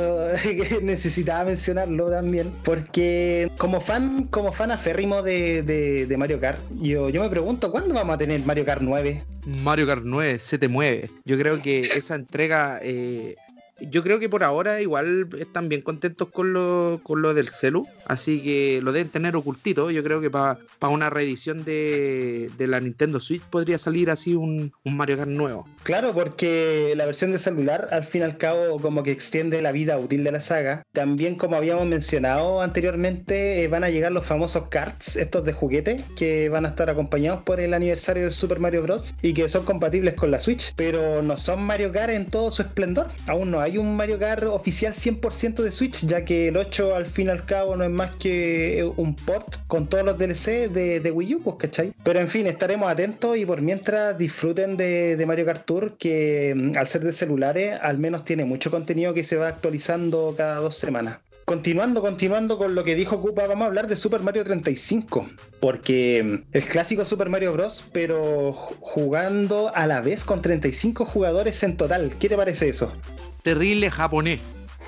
necesitaba mencionarlo también. Porque como fan, como fan aférrimo de, Mario Kart, yo, yo me pregunto, ¿cuándo vamos a tener Mario Kart 9? Mario Kart 9 se te mueve. Yo creo que esa entrega eh, yo creo que por ahora igual están bien contentos con lo, con lo del celu, así que lo deben tener ocultito. Yo creo que para una reedición de, la Nintendo Switch podría salir así un, Mario Kart nuevo. Claro, porque la versión de celular al fin y al cabo como que extiende la vida útil de la saga. También como habíamos mencionado anteriormente, eh, van a llegar los famosos carts, estos de juguete, que van a estar acompañados por el aniversario de Super Mario Bros. y que son compatibles con la Switch, pero no son Mario Kart en todo su esplendor. Aún no hay un Mario Kart oficial 100% de Switch, ya que el 8 al fin y al cabo no es más que un port con todos los DLC de, Wii U, pues, ¿cachai? Pero en fin, estaremos atentos y por mientras disfruten de, Mario Kart Tour, que mm, al ser de celulares, al menos tiene mucho contenido que se va actualizando cada dos semanas. Continuando, continuando con lo que dijo Koopa, vamos a hablar de Super Mario 35. Porque el clásico Super Mario Bros., pero jugando a la vez con 35 jugadores en total. ¿Qué te parece eso? terrible japonés.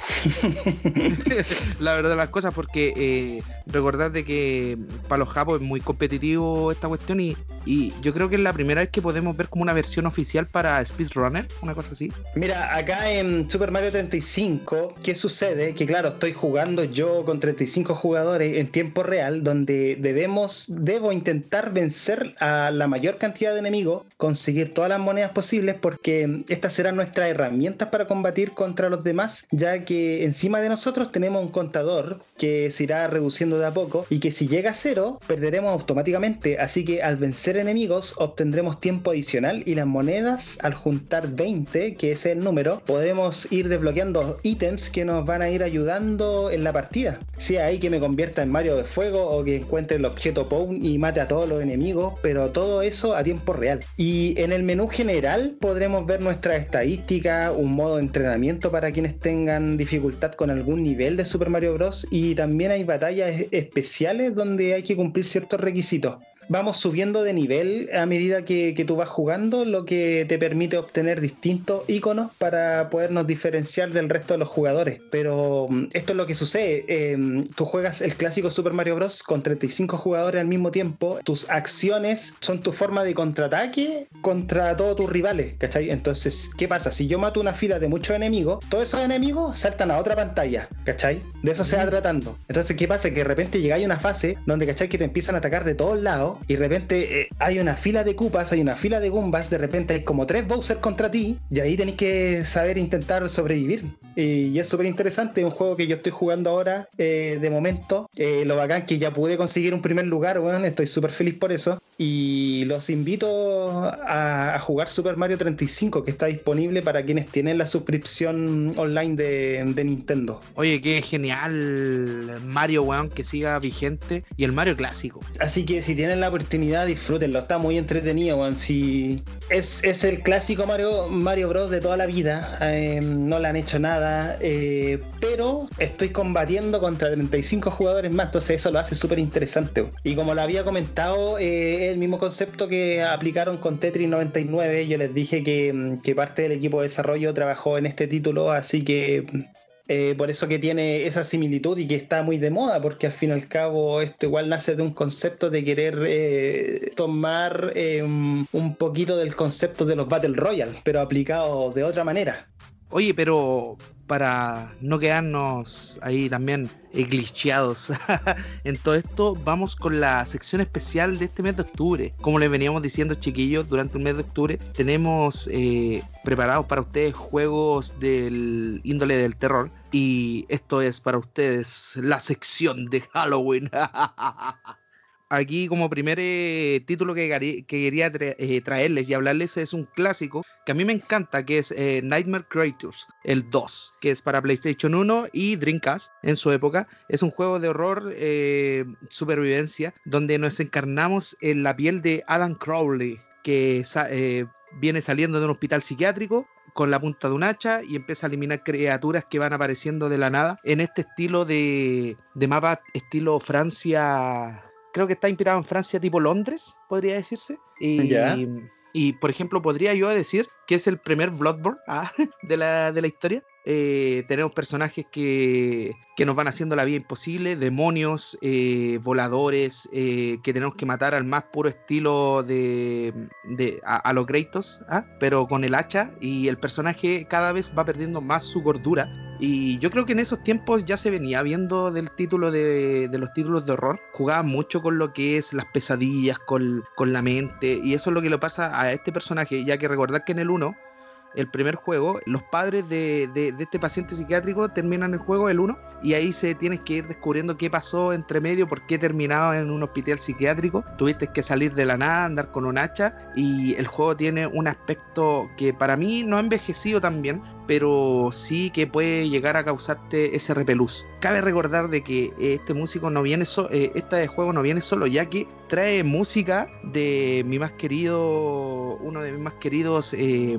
la verdad las cosas, porque eh, recordad de que para los japos es muy competitivo esta cuestión y, y, yo creo que es la primera vez que podemos ver como una versión oficial para Speedrunner, una cosa así. Mira, acá en Super Mario 35, ¿qué sucede? Que claro, estoy jugando yo con 35 jugadores en tiempo real, donde debemos, debo intentar vencer a la mayor cantidad de enemigos, conseguir todas las monedas posibles, porque estas serán nuestras herramientas para combatir contra los demás, ya que encima de nosotros tenemos un contador que se irá reduciendo de a poco y que si llega a cero perderemos automáticamente. Así que al vencer enemigos obtendremos tiempo adicional y las monedas al juntar 20, que es el número, podemos ir desbloqueando ítems que nos van a ir ayudando en la partida. Sea ahí que me convierta en Mario de Fuego o que encuentre el objeto Pound y mate a todos los enemigos, pero todo eso a tiempo real. Y en el menú general podremos ver nuestra estadística, un modo de entrenamiento para quienes tengan dificultad con algún nivel de Super Mario Bros. y también hay batallas especiales donde hay que cumplir ciertos requisitos vamos subiendo de nivel a medida que, tú vas jugando, lo que te permite obtener distintos iconos para podernos diferenciar del resto de los jugadores. Pero mm, esto es lo que sucede. Em, tú juegas el clásico Super Mario Bros. con 35 jugadores al mismo tiempo. Tus acciones son tu forma de contraataque contra todos tus rivales, ¿cachai? Entonces, ¿qué pasa? Si yo mato una fila de muchos enemigos, todos esos enemigos saltan a otra pantalla, ¿cachai? De eso se va tratando. Entonces, ¿qué pasa? Que de repente llegáis a una fase donde, ¿cachai? Que te empiezan a atacar de todos lados y de repente eh, hay una fila de Koopas, hay una fila de Goombas, de repente hay como tres Bowser contra ti y ahí tenéis que saber intentar sobrevivir. Y, es súper interesante, un juego que yo estoy jugando ahora eh, de momento. Eh, lo bacán que ya pude conseguir un primer lugar, bueno, estoy súper feliz por eso. Y los invito a, jugar Super Mario 35, que está disponible para quienes tienen la suscripción online de, de Nintendo. Oye, qué genial Mario, weón, que siga vigente y el Mario clásico. Así que si tienen la oportunidad, disfrútenlo, está muy entretenido. Si es, es el clásico Mario, Mario Bros. de toda la vida, eh, no le han hecho nada, eh, pero estoy combatiendo contra 35 jugadores más, entonces eso lo hace súper interesante. Y como lo había comentado, eh, el mismo concepto que aplicaron con Tetris 99, yo les dije que, que parte del equipo de desarrollo trabajó en este título, así que eh, por eso que tiene esa similitud y que está muy de moda, porque al fin y al cabo esto igual nace de un concepto de querer eh, tomar eh, un poquito del concepto de los Battle Royale, pero aplicado de otra manera. Oye, pero para no quedarnos ahí también glitcheados en todo esto, vamos con la sección especial de este mes de octubre. Como les veníamos diciendo, chiquillos, durante el mes de octubre tenemos eh, preparados para ustedes juegos del índole del terror. Y esto es para ustedes la sección de Halloween. aquí como primer eh, título que, quería eh, traerles y hablarles es un clásico que a mí me encanta, que es eh, Nightmare Creators, el 2, que es para PlayStation 1 y Dreamcast en su época. Es un juego de horror, supervivencia, donde nos encarnamos en la piel de Adam Crowley, que viene saliendo de un hospital psiquiátrico con la punta de un hacha y empieza a eliminar criaturas que van apareciendo de la nada en este estilo de mapa estilo Francia creo que está inspirado en Francia tipo Londres, podría decirse. Y, y por ejemplo, podría yo decir que es el primer Bloodborne ah, de, la, de la historia. Eh, tenemos personajes que, que, nos van haciendo la vida imposible, demonios, eh, voladores, eh, que tenemos que matar al más puro estilo de, de a, los Kratos, ¿ah? pero con el hacha y el personaje cada vez va perdiendo más su gordura. Y yo creo que en esos tiempos ya se venía viendo del título de, de los títulos de horror, jugaban mucho con lo que es las pesadillas, con, con la mente, y eso es lo que le pasa a este personaje, ya que recordar que en el 1 el primer juego, los padres de, este paciente psiquiátrico terminan el juego, el 1, y ahí se tienes que ir descubriendo qué pasó entre medio, por qué terminaba en un hospital psiquiátrico. Tuviste que salir de la nada, andar con un hacha, y el juego tiene un aspecto que para mí no ha envejecido tan bien, pero sí que puede llegar a causarte ese repelús. Cabe recordar de que este músico no viene solo, eh, de juego no viene solo, ya que trae música de mi más querido, uno de mis más queridos eh,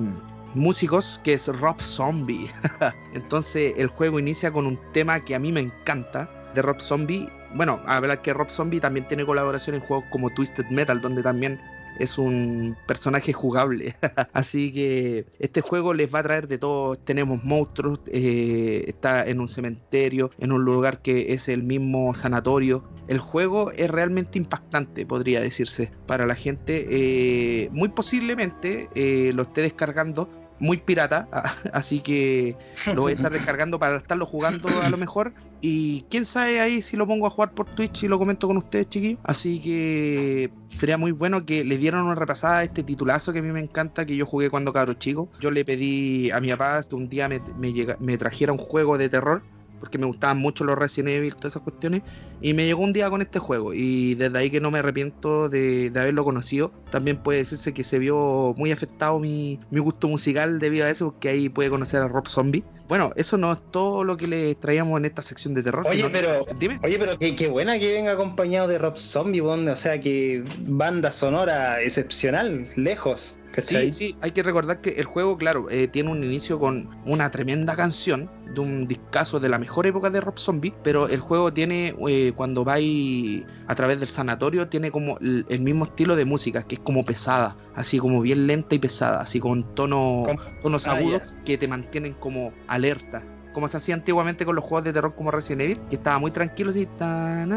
músicos que es Rob Zombie. Entonces el juego inicia con un tema que a mí me encanta de Rob Zombie. Bueno, a ver que Rob Zombie también tiene colaboración en juegos como Twisted Metal, donde también es un personaje jugable. Así que este juego les va a traer de todo. Tenemos monstruos, eh, está en un cementerio, en un lugar que es el mismo sanatorio. El juego es realmente impactante, podría decirse, para la gente. Eh, muy posiblemente eh, lo esté descargando muy pirata, así que lo voy a estar descargando para estarlo jugando a lo mejor. Y quién sabe ahí si lo pongo a jugar por Twitch y lo comento con ustedes, chiquillos. Así que sería muy bueno que le dieran una repasada a este titulazo que a mí me encanta, que yo jugué cuando cabro chico. Yo le pedí a mi papá que un día me, me trajera un juego de terror porque me gustaban mucho los Resident Evil, todas esas cuestiones, y me llegó un día con este juego, y desde ahí que no me arrepiento de, haberlo conocido, también puede decirse que se vio muy afectado mi, gusto musical debido a eso, porque ahí puede conocer a Rob Zombie. Bueno, eso no es todo lo que les traíamos en esta sección de terror. Oye, pero, dime. Oye, pero qué, buena que venga acompañado de Rob Zombie, o sea, que banda sonora excepcional, lejos. Sí, sí, hay que recordar que el juego, claro, eh, tiene un inicio con una tremenda canción de un discazo de la mejor época de Rob Zombie, pero el juego tiene, eh, cuando va a través del sanatorio, tiene como el, mismo estilo de música, que es como pesada, así como bien lenta y pesada, así con tonos, tonos ah, agudos que te mantienen como alerta como se hacía antiguamente con los juegos de terror como Resident Evil, que estaba muy tranquilo así, tan,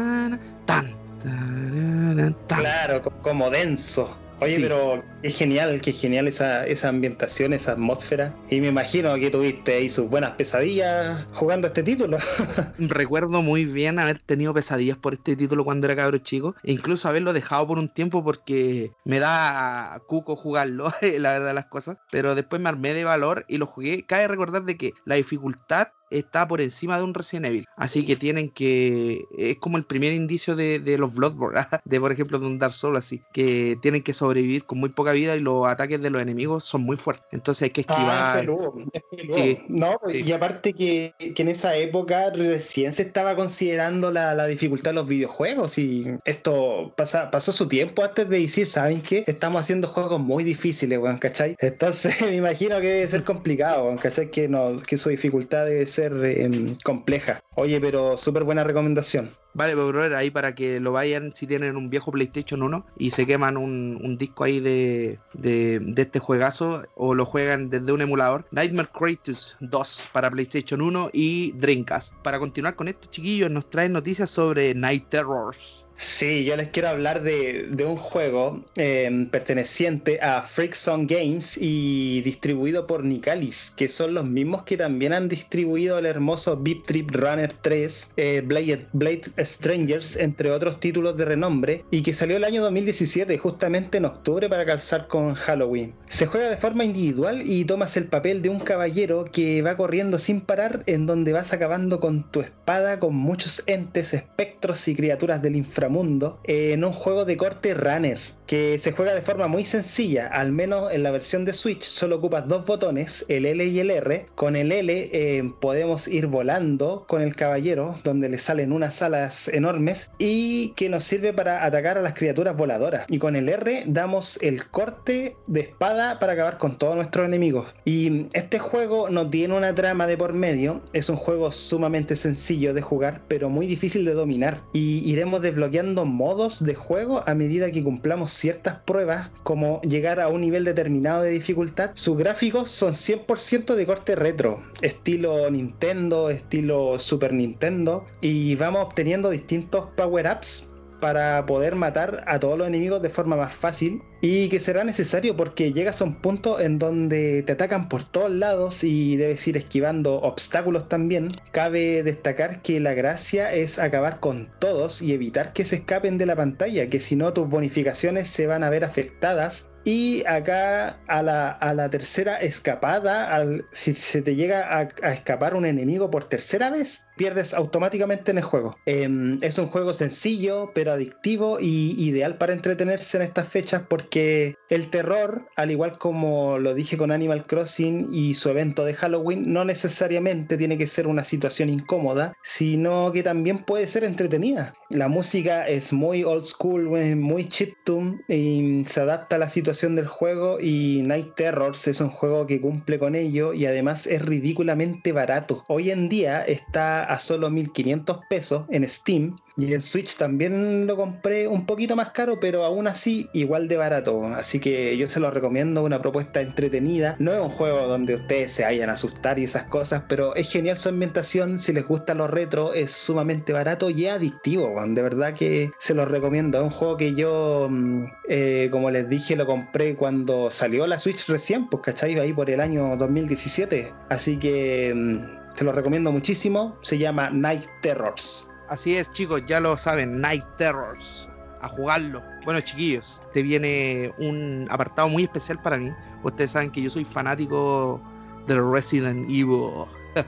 tan, tan, tan. Claro, como denso. Oye, pero es genial, qué genial esa, esa ambientación, esa atmósfera. Y me imagino que tuviste ahí sus buenas pesadillas jugando este título. Recuerdo muy bien haber tenido pesadillas por este título cuando era cabro chico, e incluso haberlo dejado por un tiempo porque me da cuco jugarlo, la verdad las cosas. Pero después me armé de valor y lo jugué. Cabe recordar de que la dificultad está por encima de un Resident Evil. Así que tienen que. Es como el primer indicio de, los Bloodborne, de por ejemplo de un Dark Souls, así. Que tienen que sobrevivir con muy poca vida y los ataques de los enemigos son muy fuertes. Entonces hay que ah, esquivar. no, y aparte que, en esa época recién se estaba considerando la, dificultad de los videojuegos. Y esto pasa, pasó su tiempo antes de decir, ¿saben qué? Estamos haciendo juegos muy difíciles, weón, ¿cachai? Entonces me imagino que debe ser complicado, ¿cachai? Que, no, que su dificultad debe ser Em, compleja. Oye, pero súper buena recomendación. Vale, pues, ahí para que lo vayan si tienen un viejo PlayStation 1 y se queman un, disco ahí de, de, este juegazo o lo juegan desde un emulador. Nightmare Creators 2 para PlayStation 1 y Dreamcast. Para continuar con esto, chiquillos, nos traen noticias sobre Night Terrors. Sí, yo les quiero hablar de, un juego em, perteneciente a Freakson Games y distribuido por Nicalis, que son los mismos que también han distribuido el hermoso Beep Trip Runner 3, eh, Blade, Blade, Strangers, entre otros títulos de renombre, y que salió el año 2017, justamente en octubre, para calzar con Halloween. Se juega de forma individual y tomas el papel de un caballero que va corriendo sin parar, en donde vas acabando con tu espada con muchos entes, espectros y criaturas del inframundo mundo en un juego de corte runner que se juega de forma muy sencilla, al menos en la versión de Switch solo ocupas dos botones, el L y el R. Con el L eh, podemos ir volando con el caballero, donde le salen unas alas enormes y que nos sirve para atacar a las criaturas voladoras. Y con el R damos el corte de espada para acabar con todos nuestros enemigos. Y este juego no tiene una trama de por medio, es un juego sumamente sencillo de jugar, pero muy difícil de dominar. Y iremos desbloqueando modos de juego a medida que cumplamos ciertas pruebas, como llegar a un nivel determinado de dificultad, sus gráficos son 100% de corte retro, estilo Nintendo, estilo Super Nintendo, y vamos obteniendo distintos power-ups para poder matar a todos los enemigos de forma más fácil y que será necesario porque llegas a un punto en donde te atacan por todos lados y debes ir esquivando obstáculos también. Cabe destacar que la gracia es acabar con todos y evitar que se escapen de la pantalla, que si no tus bonificaciones se van a ver afectadas y acá a la, tercera escapada, al, si se te llega a, escapar un enemigo por tercera vez, pierdes automáticamente en el juego. Em, es un juego sencillo, pero adictivo y ideal para entretenerse en estas fechas porque el terror, al igual como lo dije con Animal Crossing y su evento de Halloween, no necesariamente tiene que ser una situación incómoda, sino que también puede ser entretenida. La música es muy old school, muy chiptune y se adapta a la situación del juego y Night Terrors es un juego que cumple con ello y además es ridículamente barato. Hoy en día está a solo 1500 pesos en Steam y en Switch también lo compré un poquito más caro, pero aún así igual de barato. Así que yo se lo recomiendo, una propuesta entretenida. No es un juego donde ustedes se vayan a asustar y esas cosas, pero es genial su ambientación. Si les gusta lo retro, es sumamente barato y adictivo. De verdad que se lo recomiendo. Es un juego que yo, mm, eh, como les dije, lo compré cuando salió la Switch recién, pues cachai, ahí por el año 2017. Así que mm, se lo recomiendo muchísimo. Se llama Night Terrors. Así es, chicos, ya lo saben, Night Terrors. A jugarlo. Bueno, chiquillos, te viene un apartado muy especial para mí. Ustedes saben que yo soy fanático del Resident Evil.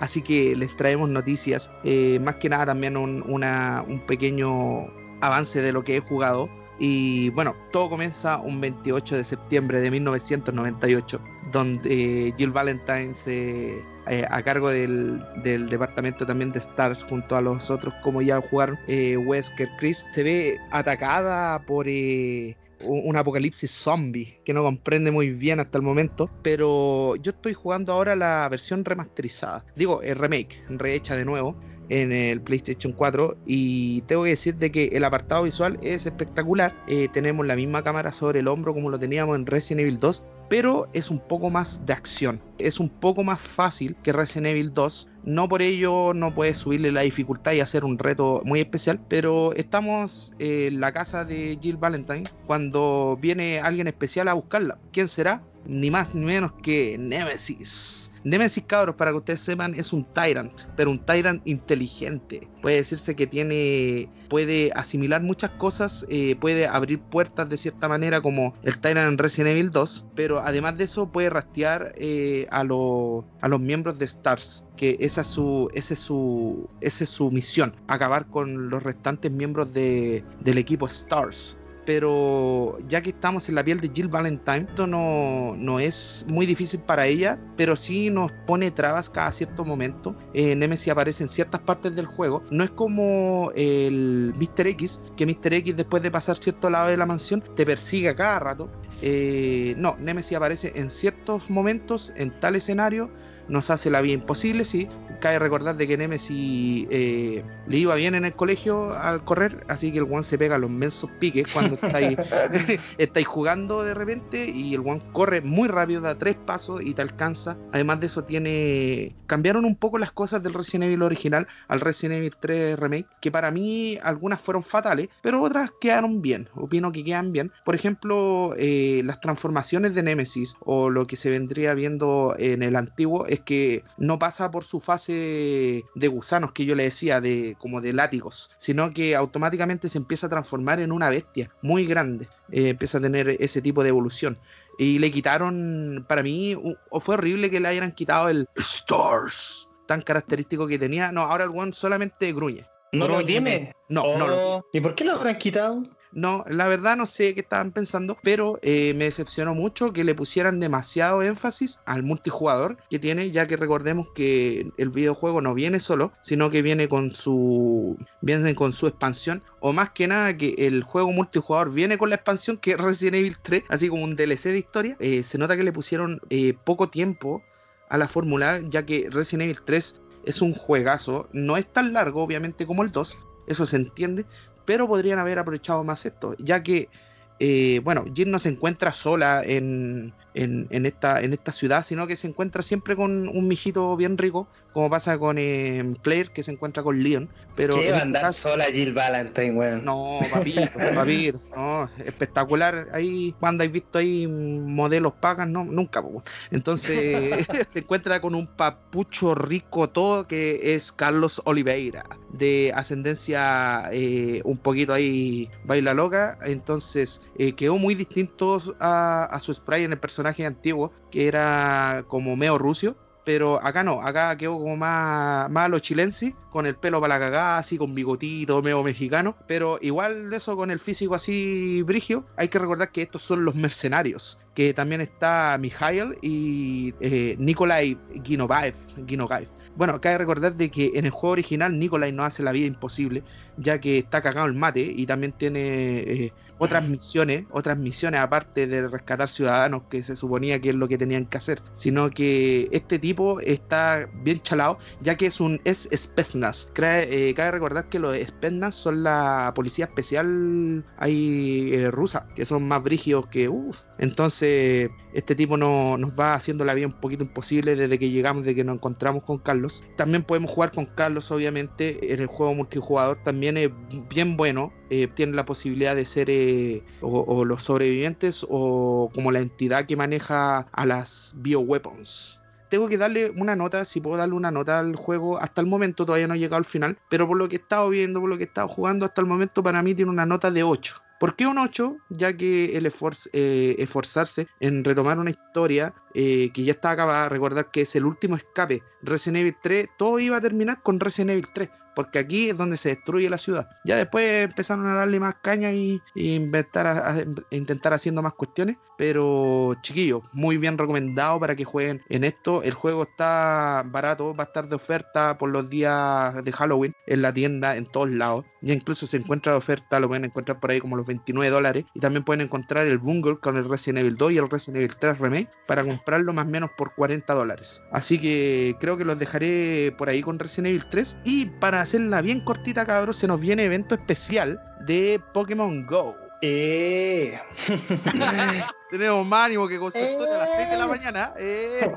Así que les traemos noticias. Eh, más que nada también un, un pequeño avance de lo que he jugado. Y bueno, todo comienza un 28 de septiembre de 1998, donde Jill Valentine se eh, a cargo del, departamento también de Stars junto a los otros como ya jugar eh, Wesker Chris. Se ve atacada por eh, un apocalipsis zombie que no comprende muy bien hasta el momento pero yo estoy jugando ahora la versión remasterizada. Digo el remake rehecha de nuevo en el PlayStation 4 y tengo que decir de que el apartado visual es espectacular. Eh, tenemos la misma cámara sobre el hombro como lo teníamos en Resident Evil 2, pero es un poco más de acción. Es un poco más fácil que Resident Evil 2 No por ello no puedes subirle la dificultad y hacer un reto muy especial, pero estamos en la casa de Jill Valentine cuando viene alguien especial a buscarla. ¿Quién será? Ni más ni menos que Nemesis. Nemesis, cabros, para que ustedes sepan, es un Tyrant, pero un Tyrant inteligente. Puede decirse que tiene, puede asimilar muchas cosas, eh, puede abrir puertas de cierta manera, como el Tyrant en Resident Evil 2, pero además de eso puede rastrear eh, a, los a los miembros de Stars, que esa es su, esa es su, esa es su misión, acabar con los restantes miembros de, del equipo Stars pero ya que estamos en la piel de Jill Valentine, esto no, no es muy difícil para ella, pero sí nos pone trabas cada cierto momento. Eh, Nemesis aparece en ciertas partes del juego. No es como el Mr. X, que Mr. X después de pasar cierto lado de la mansión te persigue a cada rato. Eh, no, Nemesis aparece en ciertos momentos, en tal escenario, nos hace la vida imposible, sí. Cabe recordar de que Nemesis eh, le iba bien en el colegio al correr, así que el one se pega los mensos piques cuando estáis, estáis jugando de repente y el one corre muy rápido, da tres pasos y te alcanza. Además de eso tiene... Cambiaron un poco las cosas del Resident Evil original al Resident Evil 3 Remake, que para mí algunas fueron fatales, pero otras quedaron bien. Opino que quedan bien. Por ejemplo, eh, las transformaciones de Nemesis o lo que se vendría viendo en el antiguo es que no pasa por su fase de gusanos que yo le decía, de como de látigos, sino que automáticamente se empieza a transformar en una bestia muy grande, eh, empieza a tener ese tipo de evolución. Y le quitaron, para mí, o fue horrible que le hayan quitado el Stars tan característico que tenía. No, ahora el one solamente gruñe. ¿No lo tiene? No, no lo Oh, ¿Y por qué lo habrán quitado? No, la verdad no sé qué estaban pensando, pero eh, me decepcionó mucho que le pusieran demasiado énfasis al multijugador que tiene, ya que recordemos que el videojuego no viene solo, sino que viene con su viene con su expansión, o más que nada que el juego multijugador viene con la expansión que es Resident Evil 3, así como un DLC de historia. Eh, se nota que le pusieron eh, poco tiempo a la fórmula, ya que Resident Evil 3 es un juegazo, no es tan largo obviamente como el 2, eso se entiende, pero podrían haber aprovechado más esto, ya que, eh, bueno, Jill no se encuentra sola en, en, en, esta, en esta ciudad, sino que se encuentra siempre con un mijito bien rico, como pasa con eh, Claire, que se encuentra con Leon. Pero ¿Qué va a este andar caso- sola Jill Valentine, weón? no, papito, papito, no, espectacular. Ahí, cuando has visto ahí modelos pagas, no, nunca. po. Entonces, se encuentra con un papucho rico todo que es Carlos Oliveira, de ascendencia eh, un poquito ahí baila loca. Entonces, eh, quedó muy distinto a, a su spray en el personaje antiguo, que era como medio rucio. Pero acá no, acá quedó como más, más a los chilenses, con el pelo para la cagada, así con bigotito, medio mexicano. Pero igual de eso, con el físico así brigio, hay que recordar que estos son los mercenarios. Que también está Mijail y eh, Nikolai Ginovaev. Ginogaev. Bueno, cabe recordar de que en el juego original Nikolai no hace la vida imposible, ya que está cagado el mate y también tiene eh, otras misiones, otras misiones aparte de rescatar ciudadanos que se suponía que es lo que tenían que hacer, sino que este tipo está bien chalado, ya que es un es Spetsnaz. Eh, cabe recordar que los Spetsnaz son la policía especial ahí eh, rusa, que son más brígidos que uff. Entonces, este tipo no, nos va haciendo la vida un poquito imposible desde que llegamos, de que nos encontramos con Carlos. También podemos jugar con Carlos, obviamente, en el juego multijugador también es bien bueno. Eh, la posibilidad de ser eh, o, los sobrevivientes o como la entidad que maneja a las bioweapons. Tengo que darle una nota, si puedo darle una nota al juego, hasta el momento todavía no he llegado al final, pero por lo que he estado viendo, por lo que he estado jugando hasta el momento, para mí tiene una nota de 8. ¿Por qué un 8? Ya que el eh, esforzarse en retomar una historia eh, que ya está acabada, recordar que es el último escape, Resident Evil 3, todo iba a terminar con Resident Evil 3, porque aquí es donde se destruye la ciudad. Ya después empezaron a darle más caña y, inventar a- intentar haciendo más cuestiones, pero chiquillos, muy bien recomendado para que jueguen en esto. El juego está barato, va a estar de oferta por los días de Halloween en la tienda, en todos lados. Ya incluso se encuentra de oferta, lo pueden encontrar por ahí como los 29 dólares. Y también pueden encontrar el Bungle con el Resident Evil 2 y el Resident Evil 3 Remake para comprarlo más o menos por 40 dólares. Así que creo que los dejaré por ahí con Resident Evil 3. Y para hacerla bien cortita, cabros, se nos viene evento especial de Pokémon Go. Eh. tenemos más ánimo que con su historia a las 6 de la mañana. eh.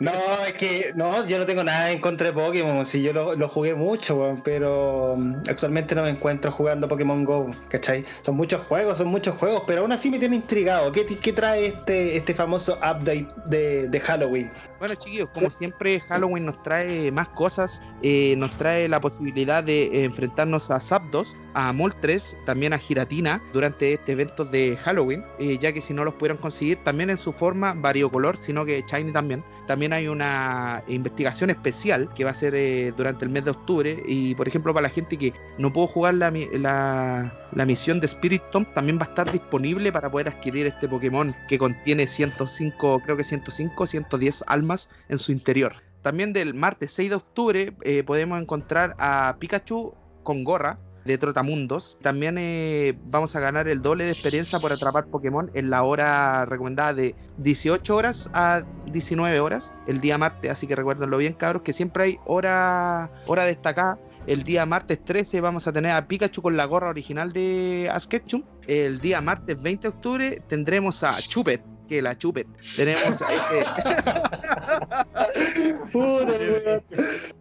No, es que no, yo no tengo nada en contra de Pokémon, si yo lo, lo jugué mucho, weón, pero mm, actualmente no me encuentro jugando Pokémon Go, ¿cachai? Son muchos juegos, son muchos juegos, pero aún así me tiene intrigado. ¿Qué, qué trae este, este famoso update de, de Halloween? Bueno, chiquillos, como siempre, Halloween nos trae más cosas. eh, nos trae la posibilidad de eh, enfrentarnos a Zapdos, a Moltres, también a Giratina durante este evento de Halloween, eh, ya que si no los pudieron conseguir, también en su forma variocolor, sino que Shiny también. También hay una investigación especial que va a ser eh, durante el mes de octubre. Y por ejemplo, para la gente que no pudo jugar la, la misión de Spirit Tomb, también va a estar disponible para poder adquirir este Pokémon que contiene 105, creo que 105, 110 almas en su interior. También del martes 6 de octubre eh, podemos encontrar a Pikachu con gorra de Trotamundos. También eh, vamos a ganar el doble de experiencia por atrapar Pokémon en la hora recomendada de 18 horas a 19 horas el día martes. Así que recuérdenlo bien, cabros, que siempre hay hora, hora destacada. El día martes 13 vamos a tener a Pikachu con la gorra original de Ash Ketchum. El día martes 20 de octubre tendremos a Chupet, que la Chupet. Tenemos a este- Puta.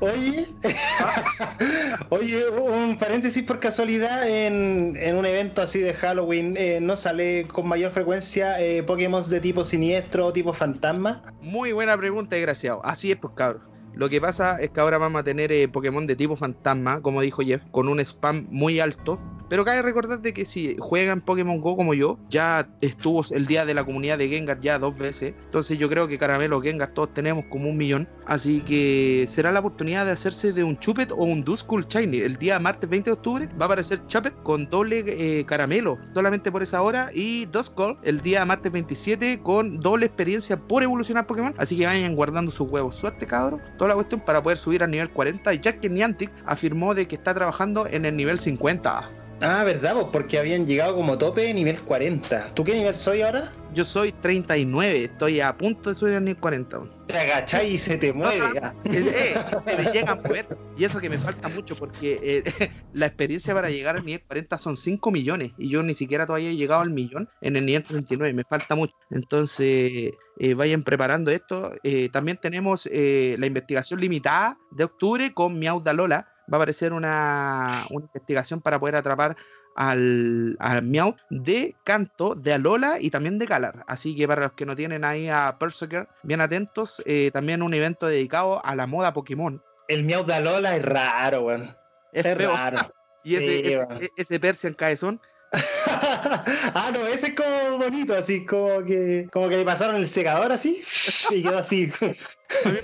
Oye, oye, un paréntesis por casualidad, en, en un evento así de Halloween, eh, ¿no sale con mayor frecuencia eh, Pokémon de tipo siniestro o tipo fantasma? Muy buena pregunta, desgraciado. Así es, pues cabros. Lo que pasa es que ahora vamos a tener eh, Pokémon de tipo fantasma, como dijo Jeff, con un spam muy alto. Pero cabe recordar de que si juegan Pokémon Go como yo, ya estuvo el día de la comunidad de Gengar ya dos veces. Entonces yo creo que Caramelo, Gengar, todos tenemos como un millón. Así que será la oportunidad de hacerse de un Chupet o un Duskull Shiny. El día martes 20 de octubre va a aparecer Chupet con doble eh, caramelo, solamente por esa hora. Y Duskull el día martes 27 con doble experiencia por evolucionar Pokémon. Así que vayan guardando sus huevos. Suerte, cabros. La cuestión para poder subir al nivel 40. Y Jack Niantic afirmó de que está trabajando en el nivel 50. Ah, ¿verdad? Pues porque habían llegado como tope nivel 40. ¿Tú qué nivel soy ahora? Yo soy 39, estoy a punto de subir al nivel 40. weón. Te agachás y se te mueve. Eh, eh, se me llega a mover. Y eso que me falta mucho, porque eh, la experiencia para llegar al nivel 40 son 5 millones. Y yo ni siquiera todavía he llegado al millón en el nivel 39. Me falta mucho. Entonces, eh, vayan preparando esto. Eh, también tenemos eh, la investigación limitada de octubre con Miauda Lola. Va a aparecer una, una investigación para poder atrapar al, al Meowth de Canto, de Alola y también de Galar. Así que para los que no tienen ahí a Perseker, bien atentos, eh, también un evento dedicado a la moda Pokémon. El miau de Alola es raro, weón. Es, raro. Y ese, Sí, ese, weón. e- ese Persian Caezón, ah, no, ese es como bonito, así como que como que le pasaron el secador así y quedó así.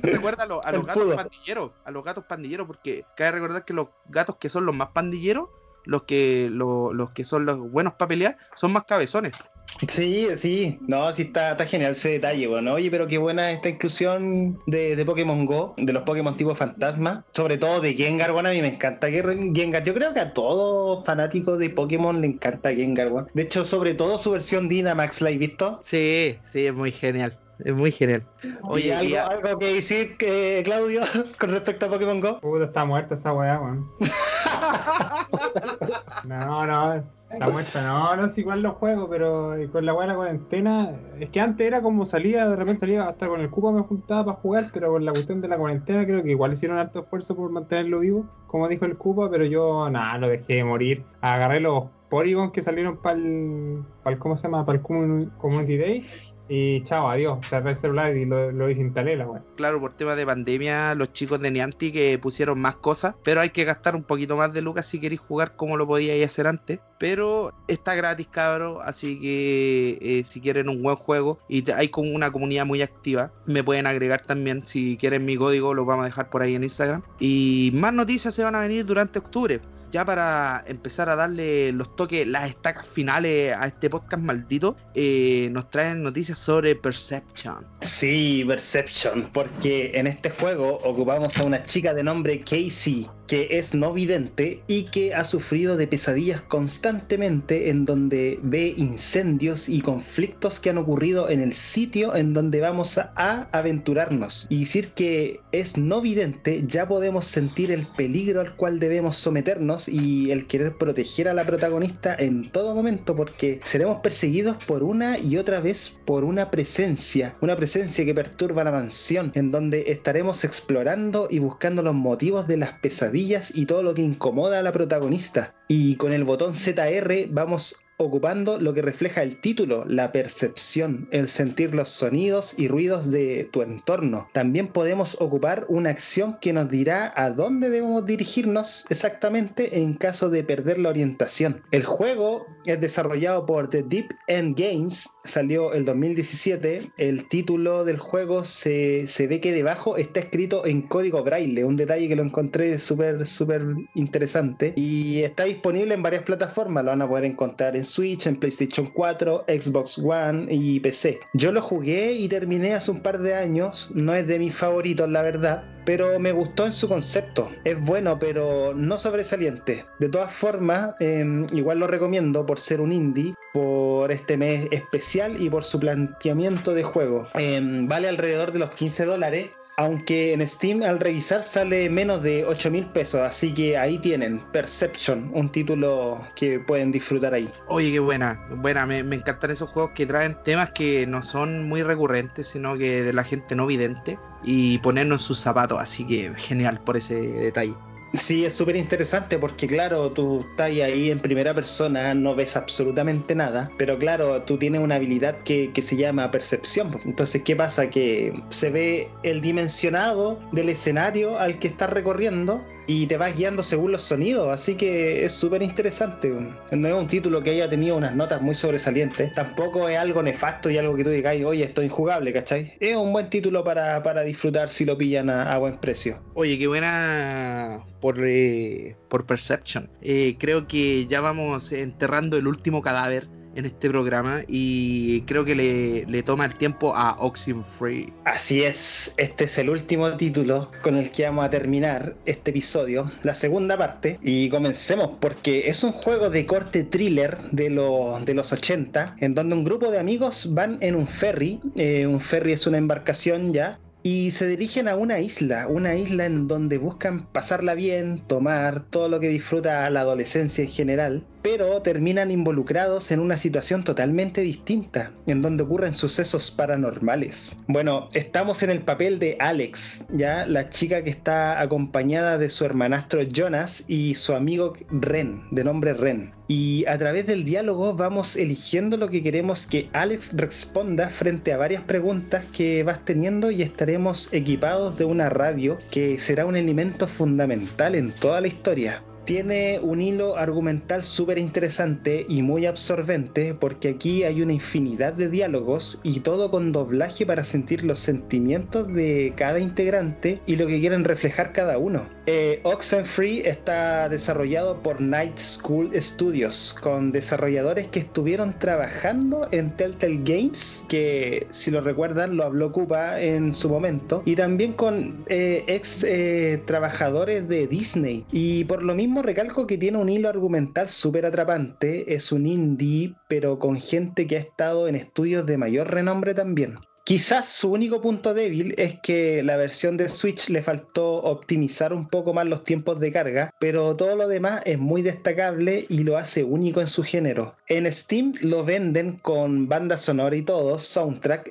me recuerda a, los- a los gatos pandilleros, a los gatos pandilleros, porque cabe recordar que los gatos que son los más pandilleros, los que, lo- los que son los buenos para pelear, son más cabezones. Sí, sí, no, sí está, está genial ese detalle, bueno. Oye, pero qué buena esta inclusión de, de Pokémon Go, de los Pokémon tipo fantasma, sobre todo de Gengar, bueno, a mí me encanta Gengar. Yo creo que a todo fanático de Pokémon le encanta Gengar, bueno. De hecho, sobre todo su versión Dynamax, ¿la has visto? Sí, sí, es muy genial. Es muy genial. Oye, y ¿algo, a- algo que decir, que, Claudio, con respecto a Pokémon Go? Puta, está muerta esa weá, weón. No, no, está muerta. No, no sé igual los juegos, pero eh, con la weá de la cuarentena. Es que antes era como salía, de repente salía hasta con el Cupa me juntaba para jugar, pero con la cuestión de la cuarentena creo que igual hicieron harto esfuerzo por mantenerlo vivo, como dijo el Cupa, pero yo nada, lo dejé de morir. Agarré los Porygon que salieron para el, ¿cómo se llama? Para el Commun- Community Day. Y chao, adiós. Cerré el celular y lo, lo desinstalé la weá. claro, por tema de pandemia, los chicos de Niantic que pusieron más cosas, pero hay que gastar un poquito más de lucas si queréis jugar como lo podíais hacer antes. Pero está gratis, cabro, así que eh, si quieren un buen juego y hay como una comunidad muy activa, me pueden agregar también. Si quieren mi código, lo vamos a dejar por ahí en Instagram. Y más noticias se van a venir durante octubre. Ya para empezar a darle los toques, las estacas finales a este podcast maldito, eh, nos traen noticias sobre Perception. Sí, Perception, porque en este juego ocupamos a una chica de nombre Casey. Que es no vidente y que ha sufrido de pesadillas constantemente en donde ve incendios y conflictos que han ocurrido en el sitio en donde vamos a, aventurarnos. Y decir que es no vidente, ya podemos sentir el peligro al cual debemos someternos y el querer proteger a la protagonista en todo momento porque seremos perseguidos por una y otra vez por una presencia, una presencia que perturba la mansión en donde estaremos explorando y buscando los motivos de las pesadillas y todo lo que incomoda a la protagonista. Y con el botón ZR vamos ocupando lo que refleja el título, la percepción, el sentir los sonidos y ruidos de tu entorno. También podemos ocupar una acción que nos dirá a dónde debemos dirigirnos exactamente en caso de perder la orientación. El juego es desarrollado por The Deep End Games, salió el 2017. El título del juego se, se ve que debajo está escrito en código braille, un detalle que lo encontré súper, súper interesante. Y está disponible en varias plataformas, lo van a poder encontrar en Switch, en PlayStation 4, Xbox One y PC. Yo lo jugué y terminé hace un par de años, no es de mis favoritos la verdad, pero me gustó en su concepto. Es bueno, pero no sobresaliente. De todas formas, em, igual lo recomiendo por ser un indie, por este mes especial y por su planteamiento de juego. Em, vale alrededor de los 15 dólares aunque en Steam al revisar sale menos de 8 mil pesos, así que ahí tienen Perception, un título que pueden disfrutar ahí. Oye, qué buena, buena, me, encantan esos juegos que traen temas que no son muy recurrentes, sino que de la gente no vidente y ponernos sus zapatos, así que genial por ese detalle. Sí, es súper interesante porque claro, tú estás ahí en primera persona, no ves absolutamente nada, pero claro, tú tienes una habilidad que, que, se llama percepción. Entonces, ¿qué pasa? Que se ve el dimensionado del escenario al que estás recorriendo y te vas guiando según los sonidos, así que es súper interesante. No es un título que haya tenido unas notas muy sobresalientes, tampoco es algo nefasto y algo que tú digas, oye, esto es injugable, ¿cachai? Es un buen título para, para disfrutar si lo pillan a, buen precio. Oye, qué buena por, eh, por Perception. Eh, creo que ya vamos enterrando el último cadáver en este programa y creo que le, le toma el tiempo a Oxenfree. Así es, este es el último título con el que vamos a terminar este episodio, la segunda parte, y comencemos porque es un juego de corte thriller de, de los 80, en donde un grupo de amigos van en un ferry, eh, un ferry es una embarcación ya, y se dirigen a una isla, una isla en donde buscan pasarla bien, tomar todo lo que disfruta la adolescencia en general, pero terminan involucrados en una situación totalmente distinta, en donde ocurren sucesos paranormales. Bueno, estamos en el papel de Alex, ya la chica que está acompañada de su hermanastro Jonas y su amigo Ren, de nombre Ren. Y a través del diálogo vamos eligiendo lo que queremos que Alex responda frente a varias preguntas que vas teniendo y estaremos equipados de una radio que será un elemento fundamental en toda la historia tiene un hilo argumental súper interesante y muy absorbente porque aquí hay una infinidad de diálogos y todo con doblaje para sentir los sentimientos de cada integrante y lo que quieren reflejar cada uno. Eh, Oxenfree está desarrollado por Night School Studios con desarrolladores que estuvieron trabajando en Telltale Games, que si lo recuerdan lo habló Kupa en su momento, y también con eh, ex eh, trabajadores de Disney. Y por lo mismo recalco que tiene un hilo argumental súper atrapante, es un indie, pero con gente que ha estado en estudios de mayor renombre también. Quizás su único punto débil es que la versión de Switch le faltó optimizar un poco más los tiempos de carga, pero todo lo demás es muy destacable y lo hace único en su género. En Steam lo venden con banda sonora y todo, soundtrack,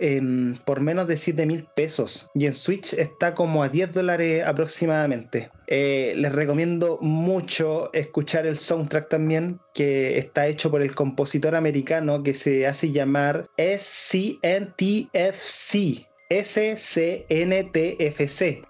por menos de 7 mil pesos y en Switch está como a 10 dólares aproximadamente. Eh, les recomiendo mucho escuchar el soundtrack también, que está hecho por el compositor americano que se hace llamar SCNTFC. SCNTFC.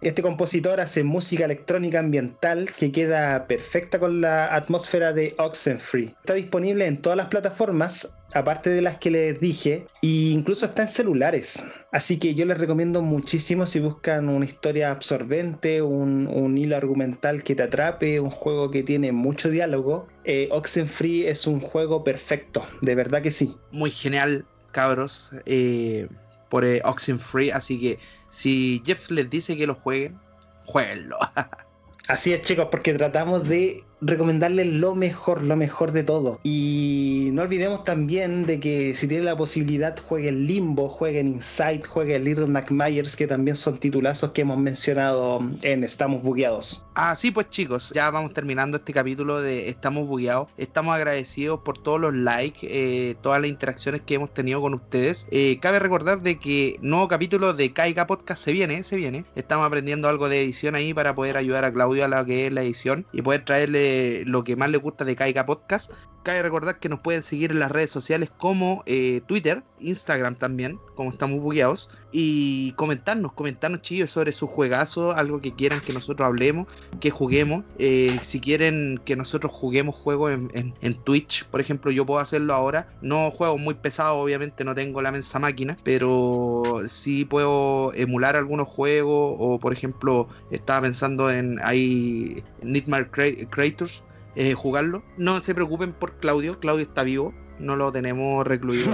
Este compositor hace música electrónica ambiental que queda perfecta con la atmósfera de Oxenfree. Está disponible en todas las plataformas, aparte de las que les dije, e incluso está en celulares. Así que yo les recomiendo muchísimo si buscan una historia absorbente, un, hilo argumental que te atrape, un juego que tiene mucho diálogo. Eh, Oxenfree es un juego perfecto, de verdad que sí. Muy genial, cabros. Eh por eh, Oxenfree, así que si Jeff les dice que lo jueguen, jueguenlo. Así es, chicos, porque tratamos de recomendarles lo mejor, lo mejor de todo. Y no olvidemos también de que si tienen la posibilidad, jueguen Limbo, jueguen Inside, jueguen Little Myers, que también son titulazos que hemos mencionado en Estamos Bugueados. Así pues, chicos, ya vamos terminando este capítulo de Estamos Bugueados. Estamos agradecidos por todos los likes, eh, todas las interacciones que hemos tenido con ustedes. Eh, cabe recordar de que nuevo capítulo de Caiga Podcast se viene, se viene. Estamos aprendiendo algo de edición ahí para poder ayudar a Claudio a lo que es la edición y poder traerle lo que más le gusta de Caiga Podcast. Cabe recordar que nos pueden seguir en las redes sociales como eh, Twitter, Instagram también, como estamos bugueados, y comentarnos, comentarnos chillos sobre su juegazo, algo que quieran que nosotros hablemos, que juguemos. Eh, si quieren que nosotros juguemos juegos en, Twitch, por ejemplo, yo puedo hacerlo ahora. No juego muy pesado, obviamente no tengo la mensa máquina, pero sí puedo emular algunos juegos, o por ejemplo, estaba pensando en ahí Nightmare Creators eh, jugarlo. No se preocupen por Claudio, Claudio está vivo, no lo tenemos recluido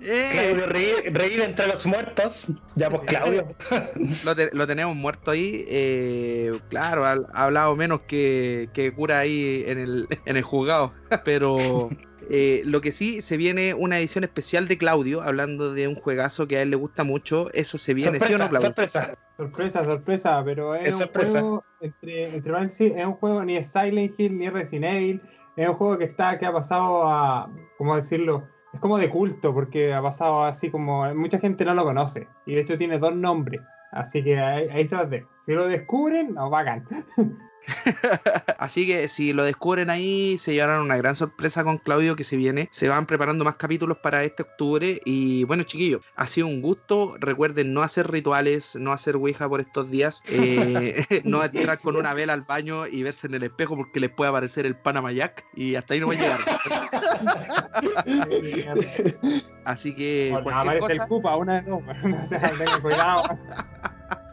eh. Claudio revive, entre los muertos. Ya pues Claudio. lo, tenemos muerto ahí. Eh, claro, ha, hablado menos que, que cura ahí en el, en el juzgado. Pero eh, lo que sí, se viene una edición especial de Claudio, hablando de un juegazo que a él le gusta mucho. Eso se viene, sorpresa, ¿sí o no, Claudio? Sorpresa. Sorpresa, sorpresa, pero es, un juego entre, entre es un juego ni es Silent Hill ni es Resident Evil, es un juego que está, que ha pasado a, ¿cómo decirlo? Es como de culto, porque ha pasado así como, mucha gente no lo conoce, y de hecho tiene dos nombres, así que ahí, ahí se los dejo. Si lo descubren, no, vagan. Así que si lo descubren ahí, se llevarán una gran sorpresa con Claudio que se viene. Se van preparando más capítulos para este octubre. Y bueno, chiquillos, ha sido un gusto. Recuerden no hacer rituales, no hacer Ouija por estos días. Eh, no entrar con una vela al baño y verse en el espejo porque les puede aparecer el Panama Jack. Y hasta ahí no va a llegar. Así que. cualquier cosa... el Cupa, una no. cuidado.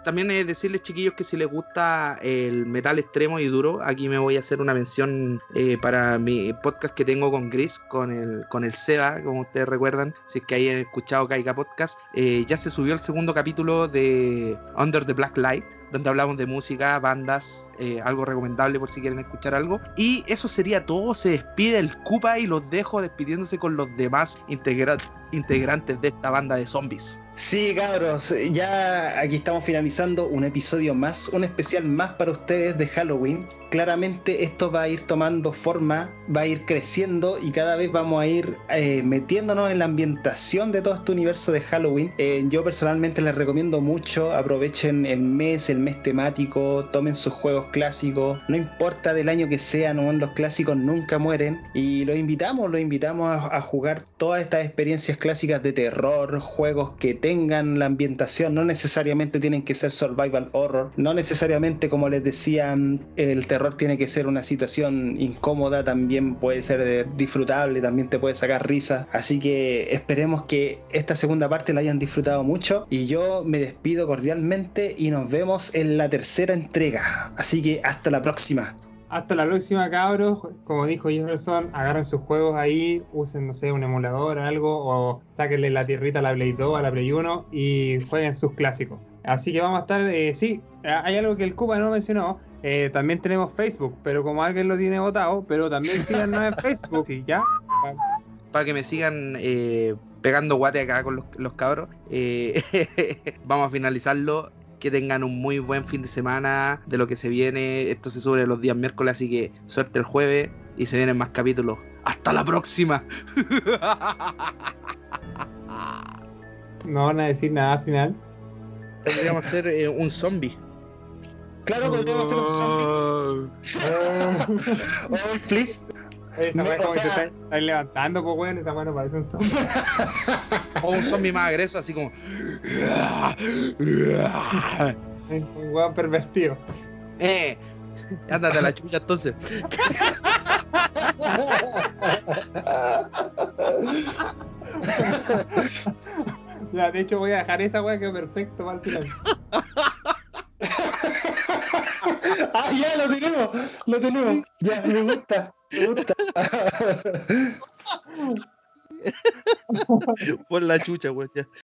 También es decirles, chiquillos, que si les gusta el metal extremo y duro, aquí me voy a hacer una mención eh, para mi podcast que tengo con Gris, con el, con el Seba, como ustedes recuerdan, si es que hayan escuchado Caiga Podcast. Eh, ya se subió el segundo capítulo de Under the Black Light donde hablamos de música, bandas, eh, algo recomendable por si quieren escuchar algo. Y eso sería todo. Se despide el Cupa y los dejo despidiéndose con los demás integrantes de esta banda de zombies. Sí, cabros, ya aquí estamos finalizando un episodio más, un especial más para ustedes de Halloween. Claramente esto va a ir tomando forma, va a ir creciendo y cada vez vamos a ir eh, metiéndonos en la ambientación de todo este universo de Halloween. Eh, yo personalmente les recomiendo mucho, aprovechen el mes, el mes temático, tomen sus juegos clásicos, no importa del año que sean, los clásicos nunca mueren. Y los invitamos, los invitamos a, jugar todas estas experiencias clásicas de terror, juegos que tengan la ambientación, no necesariamente tienen que ser survival horror, no necesariamente como les decía, el terror tiene que ser una situación incómoda, también puede ser disfrutable, también te puede sacar risas, así que esperemos que esta segunda parte la hayan disfrutado mucho. Y yo me despido cordialmente y nos vemos en la tercera entrega, así que hasta la próxima. Hasta la próxima, cabros. Como dijo Jefferson, agarren sus juegos ahí, usen, no sé, un emulador o algo, o sáquenle la tierrita a la Play 2, a la Play 1 y jueguen sus clásicos. Así que vamos a estar, eh, sí, hay algo que el Cuba no mencionó. Eh, también tenemos Facebook, pero como alguien lo tiene votado, pero también síganos en Facebook, ¿sí? ¿Ya? Para que me sigan eh, pegando guate acá con los, los cabros. vamos a finalizarlo que tengan un muy buen fin de semana de lo que se viene. Esto se sube los días miércoles, así que suerte el jueves y se vienen más capítulos. ¡Hasta la próxima! No van a decir nada al final. Podríamos hacer eh, un zombie. Claro, podríamos hacer un zombie. oh, please. Esa weá como sea... se levantando, pues weón, esa weá no parece un zombie. o un zombie más agreso, así como. un weón pervertido. Eh. Ándate a la chucha entonces. ya, de hecho voy a dejar esa weá que es perfecto para el final. ah, ya lo tenemos, lo tenemos. Ya, me gusta. Por la chucha, güey.